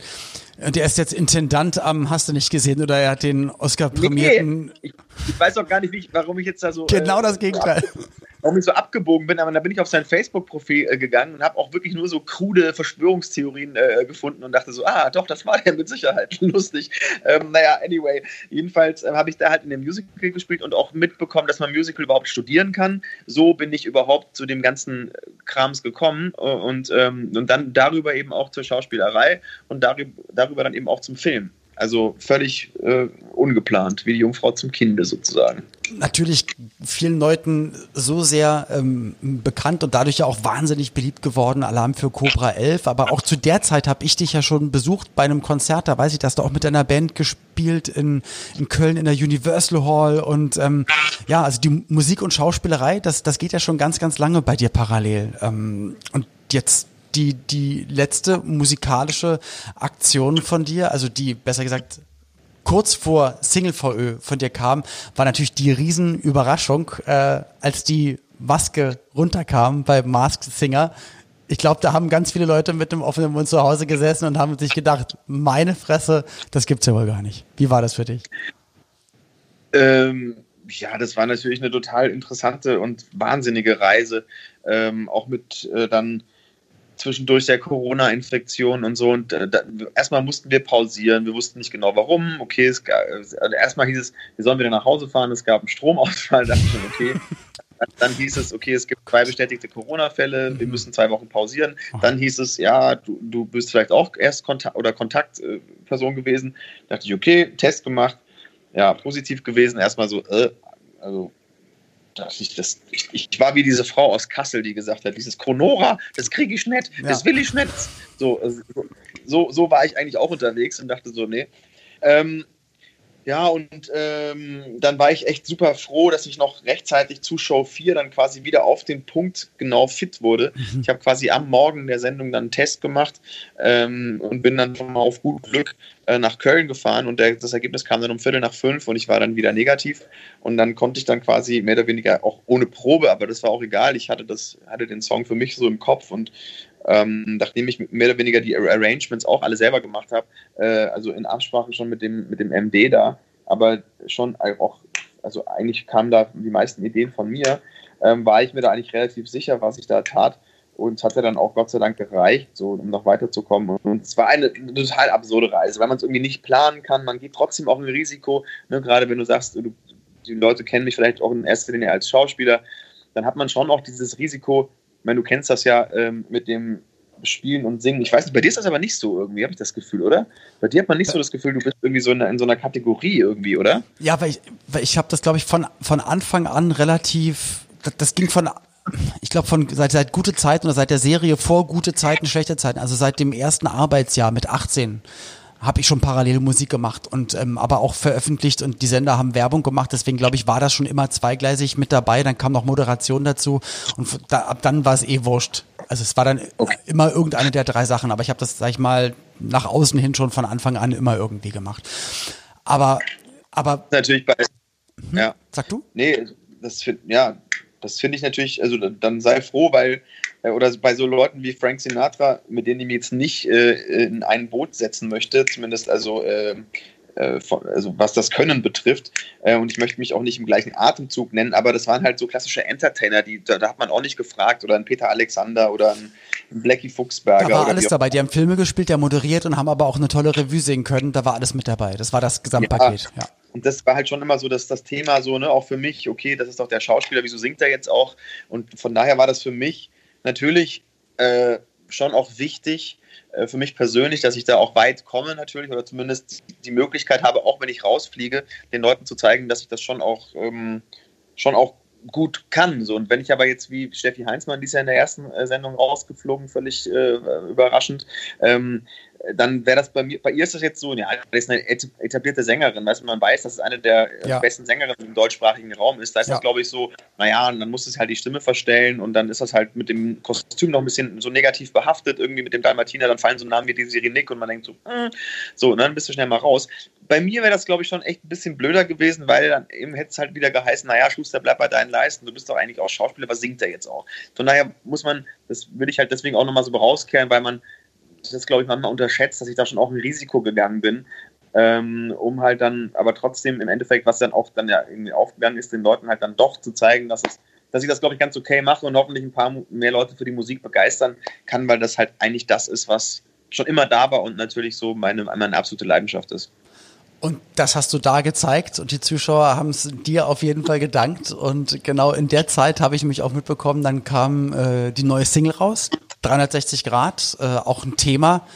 und er ist jetzt Intendant am, hast du nicht gesehen, oder er hat den Oscar-prämierten. Nee, ich, ich, weiß auch gar nicht, warum ich jetzt da so. Genau äh, das Gegenteil warum ich so abgebogen bin, aber da bin ich auf sein Facebook-Profil äh, gegangen und habe auch wirklich nur so krude Verschwörungstheorien äh, gefunden und dachte so, ah, doch, das war der mit Sicherheit lustig. Ähm, naja, anyway, jedenfalls äh, habe ich da halt in dem Musical gespielt und auch mitbekommen, dass man Musical überhaupt studieren kann. So bin ich überhaupt zu dem ganzen Krams gekommen äh, und, ähm, und dann darüber eben auch zur Schauspielerei und darüber, darüber dann eben auch zum Film. Also völlig äh, ungeplant, wie die Jungfrau zum Kinde sozusagen. Natürlich vielen Leuten so sehr ähm, bekannt und dadurch ja auch wahnsinnig beliebt geworden, Alarm für Cobra 11. Aber auch zu der Zeit habe ich dich ja schon besucht bei einem Konzert. Da weiß ich, dass du auch mit deiner Band gespielt in, in Köln in der Universal Hall. Und ähm, ja, also die Musik und Schauspielerei, das, das geht ja schon ganz, ganz lange bei dir parallel. Ähm, und jetzt die, die letzte musikalische Aktion von dir, also die, besser gesagt, kurz vor Single VÖ von dir kam, war natürlich die Riesenüberraschung, äh, als die Maske runterkam bei Masked Singer. ich glaube, da haben ganz viele Leute mit einem offenen Mund zu Hause gesessen und haben sich gedacht, meine Fresse, das gibt's ja wohl gar nicht. Wie war das für dich? Ähm, ja, das war natürlich eine total interessante und wahnsinnige Reise. Ähm, auch mit äh, dann zwischendurch der Corona-Infektion und so. Und äh, da, erstmal mussten wir pausieren. Wir wussten nicht genau warum. Okay, es gab, also erstmal hieß es, wir sollen wieder nach Hause fahren. Es gab einen Stromausfall. Da dachte ich schon, okay. Dann hieß es, okay, es gibt zwei bestätigte Corona-Fälle, wir mhm. müssen zwei Wochen pausieren. Dann hieß es, ja, du, du bist vielleicht auch erst Kontakt oder Kontaktperson gewesen. Da dachte ich, okay, Test gemacht, ja, positiv gewesen. Erstmal so, äh, also ich, das, ich, ich, war wie diese Frau aus Kassel, die gesagt hat, dieses Kronora, das kriege ich nicht, ja. das will ich nicht. So, also, so, so war ich eigentlich auch unterwegs und dachte so, nee. Ähm, ja, und ähm, dann war ich echt super froh, dass ich noch rechtzeitig zu Show 4 dann quasi wieder auf den Punkt genau fit wurde. Mhm. Ich habe quasi am Morgen der Sendung dann einen Test gemacht ähm, und bin dann schon mal auf gut Glück äh, nach Köln gefahren und der, das Ergebnis kam dann um Viertel nach fünf und ich war dann wieder negativ. Und dann konnte ich dann quasi mehr oder weniger auch ohne Probe, aber das war auch egal. Ich hatte, das, hatte den Song für mich so im Kopf und ähm, nachdem ich mehr oder weniger die Arrangements auch alle selber gemacht habe, äh, also in Absprache schon mit dem, mit dem MD da, aber schon auch, also eigentlich kamen da die meisten Ideen von mir, ähm, war ich mir da eigentlich relativ sicher, was ich da tat. Und es hat ja dann auch Gott sei Dank gereicht, so, um noch weiterzukommen. Und es war eine, eine total absurde Reise, weil man es irgendwie nicht planen kann. Man geht trotzdem auch ein Risiko, ne? gerade wenn du sagst, du, die Leute kennen mich vielleicht auch in erster Linie als Schauspieler, dann hat man schon auch dieses Risiko, ich meine, du kennst das ja ähm, mit dem Spielen und Singen. Ich weiß nicht, bei dir ist das aber nicht so irgendwie, habe ich das Gefühl, oder? Bei dir hat man nicht so das Gefühl, du bist irgendwie so in, in so einer Kategorie irgendwie, oder? Ja, weil ich, weil ich habe das, glaube ich, von, von Anfang an relativ, das, das ging von ich glaube von seit seit gute Zeiten oder seit der Serie vor gute Zeiten, schlechte Zeiten, also seit dem ersten Arbeitsjahr mit 18 habe ich schon parallel Musik gemacht und ähm, aber auch veröffentlicht und die Sender haben Werbung gemacht. Deswegen glaube ich, war das schon immer zweigleisig mit dabei. Dann kam noch Moderation dazu und da, ab dann war es eh wurscht. Also es war dann okay. immer irgendeine der drei Sachen. Aber ich habe das, sag ich mal, nach außen hin schon von Anfang an immer irgendwie gemacht. Aber, aber natürlich bei hm? ja. Sag du? Nee, das ja, das finde ich natürlich. Also dann sei froh, weil oder bei so Leuten wie Frank Sinatra, mit denen ich mich jetzt nicht äh, in ein Boot setzen möchte, zumindest also, äh, äh, also was das Können betrifft. Äh, und ich möchte mich auch nicht im gleichen Atemzug nennen, aber das waren halt so klassische Entertainer, die da, da hat man auch nicht gefragt oder ein Peter Alexander oder ein, Blackie Fuchsberger. Da war alles dabei. Die haben Filme gespielt, die haben moderiert und haben aber auch eine tolle Revue singen können. Da war alles mit dabei. Das war das Gesamtpaket. Ja. ja. Und das war halt schon immer so, dass das Thema so, ne, auch für mich, okay, das ist doch der Schauspieler, wieso singt er jetzt auch? Und von daher war das für mich natürlich äh, schon auch wichtig äh, für mich persönlich, dass ich da auch weit komme natürlich oder zumindest die Möglichkeit habe, auch wenn ich rausfliege, den Leuten zu zeigen, dass ich das schon auch ähm, schon auch gut kann. So. Und wenn ich aber jetzt wie Steffi Heinzmann, die ist ja in der ersten äh, Sendung rausgeflogen, völlig äh, überraschend, ähm, dann wäre das bei mir, bei ihr ist das jetzt so, ja, das ist eine etablierte Sängerin, weißt du, man weiß, dass es eine der ja. besten Sängerinnen im deutschsprachigen Raum ist. Da ist ja. das, glaube ich, so, naja, und dann muss es halt die Stimme verstellen und dann ist das halt mit dem Kostüm noch ein bisschen so negativ behaftet, irgendwie mit dem Dalmatiner, dann fallen so Namen wie die Nick und man denkt so, äh, so, und dann bist du schnell mal raus. Bei mir wäre das, glaube ich, schon echt ein bisschen blöder gewesen, weil dann eben hätte es halt wieder geheißen, naja, Schuster, bleib bei deinen Leisten, du bist doch eigentlich auch Schauspieler, was singt er jetzt auch? Von daher muss man, das will ich halt deswegen auch nochmal so rauskehren, weil man das, glaube ich, manchmal unterschätzt, dass ich da schon auch ein Risiko gegangen bin, ähm, um halt dann, aber trotzdem im Endeffekt, was dann auch dann ja irgendwie aufgegangen ist, den Leuten halt dann doch zu zeigen, dass es dass ich das, glaube ich, ganz okay mache und hoffentlich ein paar mehr Leute für die Musik begeistern kann, weil das halt eigentlich das ist, was schon immer da war und natürlich so meine, meine absolute Leidenschaft ist. Und das hast du da gezeigt und die Zuschauer haben es dir auf jeden Fall gedankt. Und genau in der Zeit habe ich mich auch mitbekommen, dann kam äh, die neue Single raus, 360 Grad, äh, auch ein Thema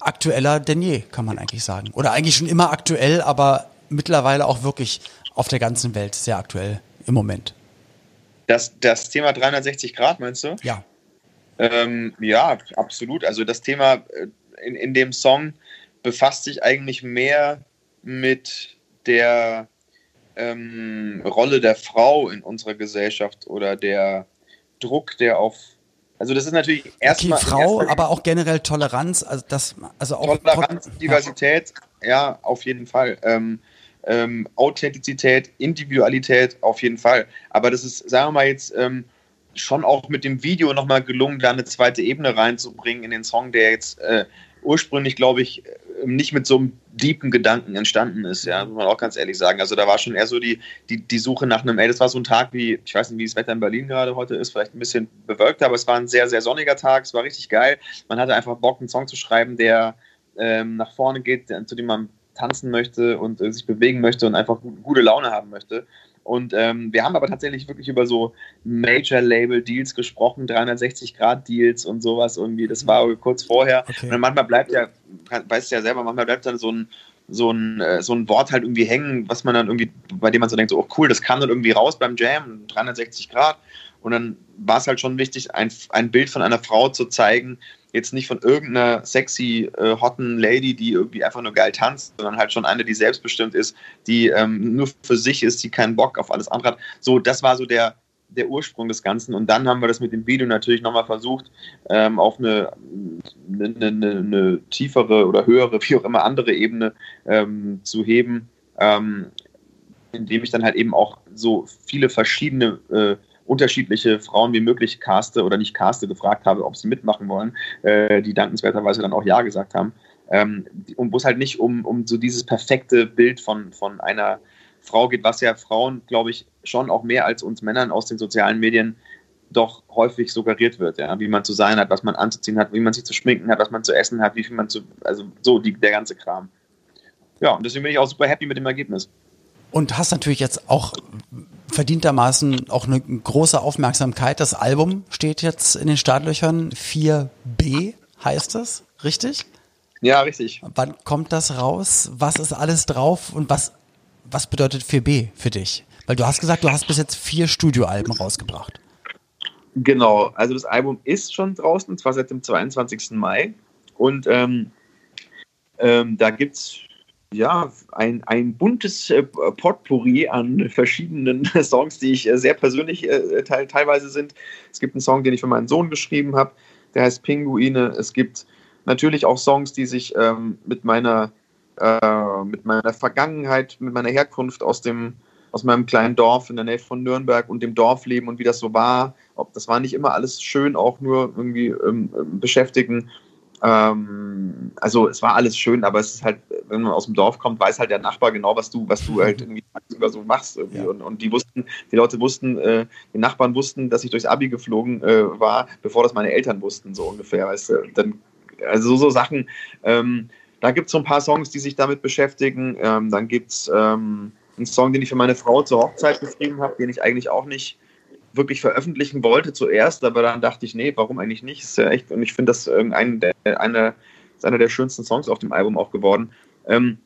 aktueller denn je, kann man eigentlich sagen. Oder eigentlich schon immer aktuell, aber mittlerweile auch wirklich auf der ganzen Welt sehr aktuell im Moment. Das, das Thema 360 Grad, meinst du? Ja. Ähm, ja, absolut. Also das Thema äh, in, in dem Song befasst sich eigentlich mehr mit der ähm, Rolle der Frau in unserer Gesellschaft oder der Druck, der auf also das ist natürlich erstmal okay, Frau, aber auch generell Toleranz, also das, also auch Toleranz, Diversität, ja, auf jeden Fall. Ähm, ähm, Authentizität, Individualität, auf jeden Fall. Aber das ist, sagen wir mal jetzt, ähm, schon auch mit dem Video nochmal gelungen, da eine zweite Ebene reinzubringen in den Song, der jetzt äh, ursprünglich, glaube ich, nicht mit so einem deepen Gedanken entstanden ist, ja, muss man auch ganz ehrlich sagen. Also da war schon eher so die, die, die Suche nach einem, ey, das war so ein Tag wie, ich weiß nicht, wie das Wetter in Berlin gerade heute ist, vielleicht ein bisschen bewölkt, aber es war ein sehr, sehr sonniger Tag, es war richtig geil. Man hatte einfach Bock, einen Song zu schreiben, der ähm, nach vorne geht, zu dem man tanzen möchte und äh, sich bewegen möchte und einfach gute Laune haben möchte. Und ähm, wir haben aber tatsächlich wirklich über so Major-Label-Deals gesprochen, 360-Grad-Deals und sowas irgendwie. Das war kurz vorher. Okay. Und manchmal bleibt ja, weißt du ja selber, manchmal bleibt dann so ein, so ein, äh, so ein Wort halt irgendwie hängen, was man dann irgendwie, bei dem man so denkt, so, oh cool, das kam dann irgendwie raus beim Jam, 360 Grad. Und dann war es halt schon wichtig, ein, ein Bild von einer Frau zu zeigen, jetzt nicht von irgendeiner sexy, äh, hotten Lady, die irgendwie einfach nur geil tanzt, sondern halt schon eine, die selbstbestimmt ist, die ähm, nur für sich ist, die keinen Bock auf alles andere hat. So, das war so der, der Ursprung des Ganzen. Und dann haben wir das mit dem Video natürlich nochmal versucht, ähm, auf eine, eine, eine, eine, tiefere oder höhere, wie auch immer andere Ebene ähm, zu heben, ähm, indem ich dann halt eben auch so viele verschiedene äh, unterschiedliche Frauen wie möglich caste oder nicht caste gefragt habe, ob sie mitmachen wollen, äh, die dankenswerterweise dann auch Ja gesagt haben. Ähm, und wo es halt nicht um, um so dieses perfekte Bild von, von einer Frau geht, was ja Frauen, glaube ich, schon auch mehr als uns Männern aus den sozialen Medien doch häufig suggeriert wird, ja, wie man zu sein hat, was man anzuziehen hat, wie man sich zu schminken hat, was man zu essen hat, wie viel man zu, also so die, der ganze Kram. Ja, und deswegen bin ich auch super happy mit dem Ergebnis. Und hast natürlich jetzt auch verdientermaßen auch eine große Aufmerksamkeit. Das Album steht jetzt in den Startlöchern. 4b heißt es, richtig? Ja, richtig. Wann kommt das raus? Was ist alles drauf und was, was bedeutet 4b für dich? Weil du hast gesagt, du hast bis jetzt vier Studioalben rausgebracht. Genau, also das Album ist schon draußen, und zwar seit dem 22. Mai. Und ähm, ähm, da gibt es ja, ein, ein buntes äh, Potpourri an verschiedenen Songs, die ich äh, sehr persönlich äh, teil, teilweise sind. Es gibt einen Song, den ich für meinen Sohn geschrieben habe, der heißt Pinguine. Es gibt natürlich auch Songs, die sich ähm, mit meiner äh, mit meiner Vergangenheit, mit meiner Herkunft aus dem aus meinem kleinen Dorf in der Nähe von Nürnberg und dem Dorfleben und wie das so war. Ob das war nicht immer alles schön, auch nur irgendwie ähm, beschäftigen ähm, also es war alles schön, aber es ist halt, wenn man aus dem Dorf kommt, weiß halt der Nachbar genau, was du, was du halt irgendwie so machst. Irgendwie. Ja. Und, und die wussten, die Leute wussten, äh, die Nachbarn wussten, dass ich durchs Abi geflogen äh, war, bevor das meine Eltern wussten, so ungefähr. Weißt du? Dann, also so, so Sachen. Ähm, da gibt es so ein paar Songs, die sich damit beschäftigen. Ähm, dann gibt es ähm, einen Song, den ich für meine Frau zur Hochzeit geschrieben habe, den ich eigentlich auch nicht wirklich veröffentlichen wollte zuerst, aber dann dachte ich, nee, warum eigentlich nicht? Ist ja echt, und ich finde das ein der, eine, ist einer der schönsten Songs auf dem Album auch geworden. Ähm,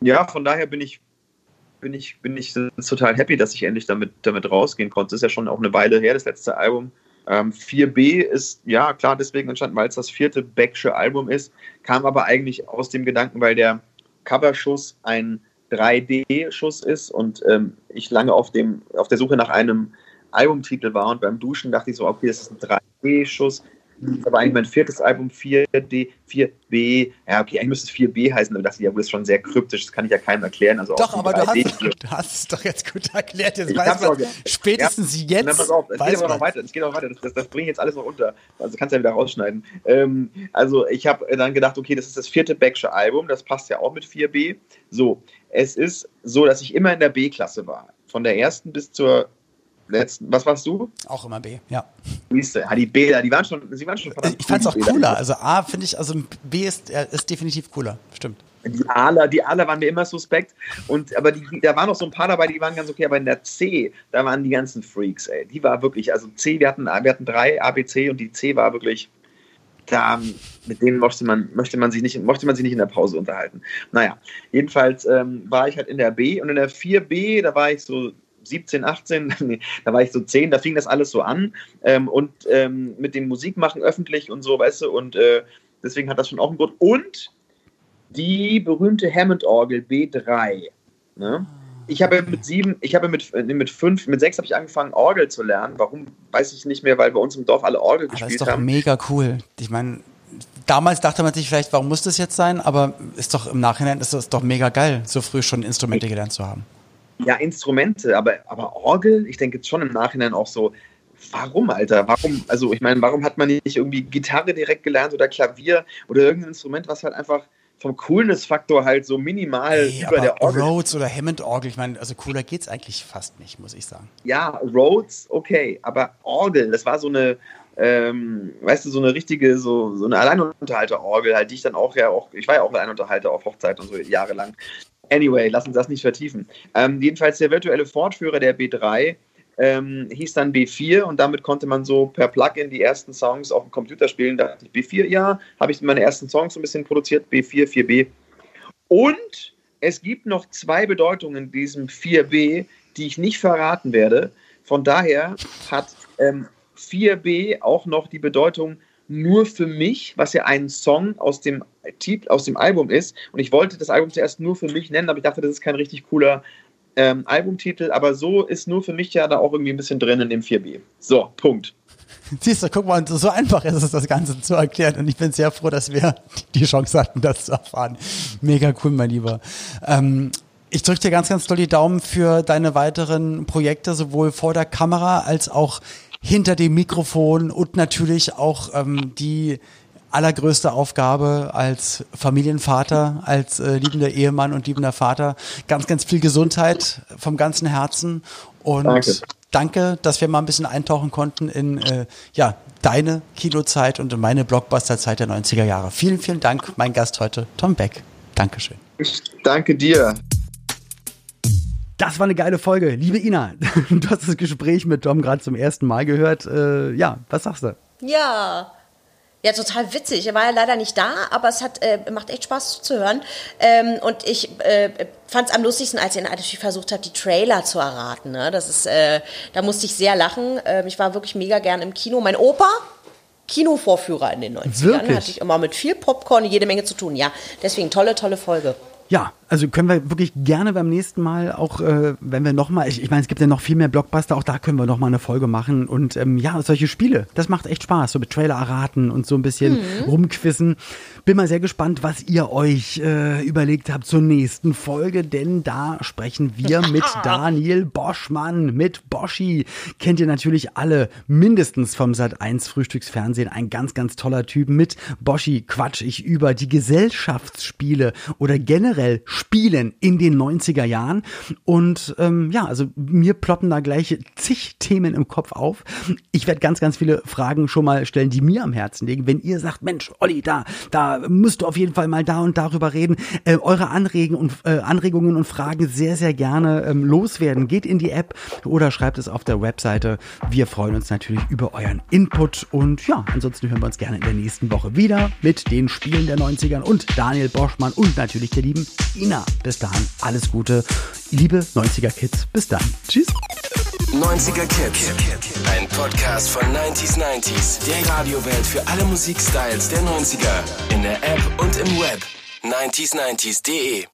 ja, von daher bin ich, bin ich, bin ich total happy, dass ich endlich damit, damit rausgehen konnte. Das ist ja schon auch eine Weile her, das letzte Album. Ähm, 4b ist, ja, klar, deswegen entstanden, weil es das vierte Becksche Album ist, kam aber eigentlich aus dem Gedanken, weil der Coverschuss ein 3D-Schuss ist und ähm, ich lange auf, dem, auf der Suche nach einem Albumtitel war und beim Duschen dachte ich so, okay, das ist ein 3D-Schuss. Das war eigentlich mein viertes Album, 4D, 4B. Ja, okay, eigentlich müsste es 4B heißen, aber dachte ich, ja, das ist schon sehr kryptisch, das kann ich ja keinem erklären. Also doch, aber du hast, du hast, es doch jetzt gut erklärt. Jetzt ich weiß man, spätestens ja. jetzt. Na, pass auf, es geht aber noch weiter. Es geht noch weiter. Das, das, das bringe ich jetzt alles noch unter. Also kannst du ja wieder rausschneiden. Ähm, also ich habe dann gedacht, okay, das ist das vierte Becksche Album, das passt ja auch mit 4B. So, es ist so, dass ich immer in der B-Klasse war. Von der ersten bis zur letzten, was warst du? Auch immer B, ja. Ja, die B, die waren schon, sie waren schon verdammt Ich fand es auch cooler. Also A finde ich, also B ist, ist definitiv cooler, stimmt. Die Aler, die Aler waren mir immer suspekt. Und, aber die, da waren noch so ein paar dabei, die waren ganz okay. Aber in der C, da waren die ganzen Freaks, ey. Die war wirklich, also C, wir hatten, wir hatten drei ABC und die C war wirklich, da, mit denen möchte man, möchte man sich nicht, möchte man sich nicht in der Pause unterhalten. Naja, jedenfalls ähm, war ich halt in der B und in der 4B, da war ich so 17, 18, da war ich so 10, da fing das alles so an ähm, und ähm, mit dem Musikmachen öffentlich und so, weißt du, und äh, deswegen hat das schon auch einen Grund. Und die berühmte Hammond-Orgel B3. Ne? Ich habe mit sieben, ich habe mit, mit fünf, mit sechs habe ich angefangen, Orgel zu lernen. Warum, weiß ich nicht mehr, weil bei uns im Dorf alle Orgel aber gespielt haben. Das ist doch haben. mega cool. Ich meine, damals dachte man sich vielleicht, warum muss das jetzt sein? Aber ist doch im Nachhinein ist das doch mega geil, so früh schon Instrumente gelernt zu haben ja, Instrumente, aber, aber Orgel, ich denke jetzt schon im Nachhinein auch so, warum, Alter? Warum, also ich meine, warum hat man nicht irgendwie Gitarre direkt gelernt oder Klavier oder irgendein Instrument, was halt einfach vom Coolness-Faktor halt so minimal Hey, über der Orgel. Rhodes oder Hammond-Orgel, ich meine, also cooler geht's eigentlich fast nicht, muss ich sagen. Ja, Rhodes, okay, aber Orgel, das war so eine, ähm, weißt du, so eine richtige, so, so eine Alleinunterhalter-Orgel, halt, die ich dann auch ja auch, ich war ja auch Alleinunterhalter auf Hochzeit und so jahrelang. Anyway, lass uns das nicht vertiefen. Ähm, jedenfalls der virtuelle Fortführer der B3 ähm, hieß dann B4 und damit konnte man so per Plugin die ersten Songs auf dem Computer spielen. Da dachte ich B4, ja, habe ich meine ersten Songs so ein bisschen produziert, B4, 4B. Und es gibt noch zwei Bedeutungen in diesem 4b, die ich nicht verraten werde. Von daher hat ähm, 4b auch noch die Bedeutung nur für mich, was ja ein Song aus dem, aus dem Album ist. Und ich wollte das Album zuerst nur für mich nennen, aber ich dachte, das ist kein richtig cooler ähm, Albumtitel. Aber so ist nur für mich ja da auch irgendwie ein bisschen drin in dem 4b. So, Punkt. Siehst du, guck mal, so einfach ist es, das Ganze zu erklären. Und ich bin sehr froh, dass wir die Chance hatten, das zu erfahren. Mega cool, mein Lieber. Ähm, ich drücke dir ganz, ganz doll die Daumen für deine weiteren Projekte, sowohl vor der Kamera als auch hinter dem Mikrofon und natürlich auch ähm, die allergrößte Aufgabe als Familienvater, als äh, liebender Ehemann und liebender Vater. Ganz, ganz viel Gesundheit vom ganzen Herzen und Danke. danke, dass wir mal ein bisschen eintauchen konnten in äh, ja, deine Kinozeit und in meine Blockbuster-Zeit der 90er Jahre. Vielen, vielen Dank, mein Gast heute, Tom Beck. Dankeschön. Ich danke dir. Das war eine geile Folge. Liebe Ina, du hast das Gespräch mit Tom gerade zum ersten Mal gehört. Äh, ja, was sagst du? Ja. Ja, total witzig. Er war ja leider nicht da, aber es hat, äh, macht echt Spaß zuzuhören. Ähm, und ich äh, fand es am lustigsten, als ihr natürlich versucht habt, die Trailer zu erraten. Ne? Das ist, äh, da musste ich sehr lachen. Ähm, ich war wirklich mega gern im Kino. Mein Opa, Kinovorführer in den 90ern, Wirklich? hatte ich immer mit viel Popcorn jede Menge zu tun. Ja, deswegen tolle, tolle Folge. Ja, also können wir wirklich gerne beim nächsten Mal auch, äh, wenn wir nochmal, ich, ich meine, es gibt ja noch viel mehr Blockbuster, auch da können wir nochmal eine Folge machen. Und ähm, ja, solche Spiele, das macht echt Spaß, so mit Trailer erraten und so ein bisschen rumquissen. Bin mal sehr gespannt, was ihr euch äh, überlegt habt zur nächsten Folge, denn da sprechen wir mit Daniel Boschmann, mit Boschi. Kennt ihr natürlich alle, mindestens vom Sat 1 Frühstücksfernsehen, ein ganz, ganz toller Typ. Mit Boschi quatsch ich über die Gesellschaftsspiele oder generell Spielen in den 90er Jahren. Und ähm, ja, also mir ploppen da gleich zig Themen im Kopf auf. Ich werde ganz, ganz viele Fragen schon mal stellen, die mir am Herzen liegen. Wenn ihr sagt, Mensch, Olli, da, da musst du auf jeden Fall mal da und darüber reden, äh, eure Anregen und, äh, Anregungen und Fragen sehr, sehr gerne ähm, loswerden. Geht in die App oder schreibt es auf der Webseite. Wir freuen uns natürlich über euren Input und ja, ansonsten hören wir uns gerne in der nächsten Woche wieder mit den Spielen der 90ern und Daniel Boschmann und natürlich der lieben Ina. Bis dahin, alles Gute, liebe 90er Kids. Bis dann. Tschüss. 90er Kids. Ein Podcast von 90s 90s. Der Radiowelt für alle Musikstyles der 90er. In der App und im Web. 90s90s.de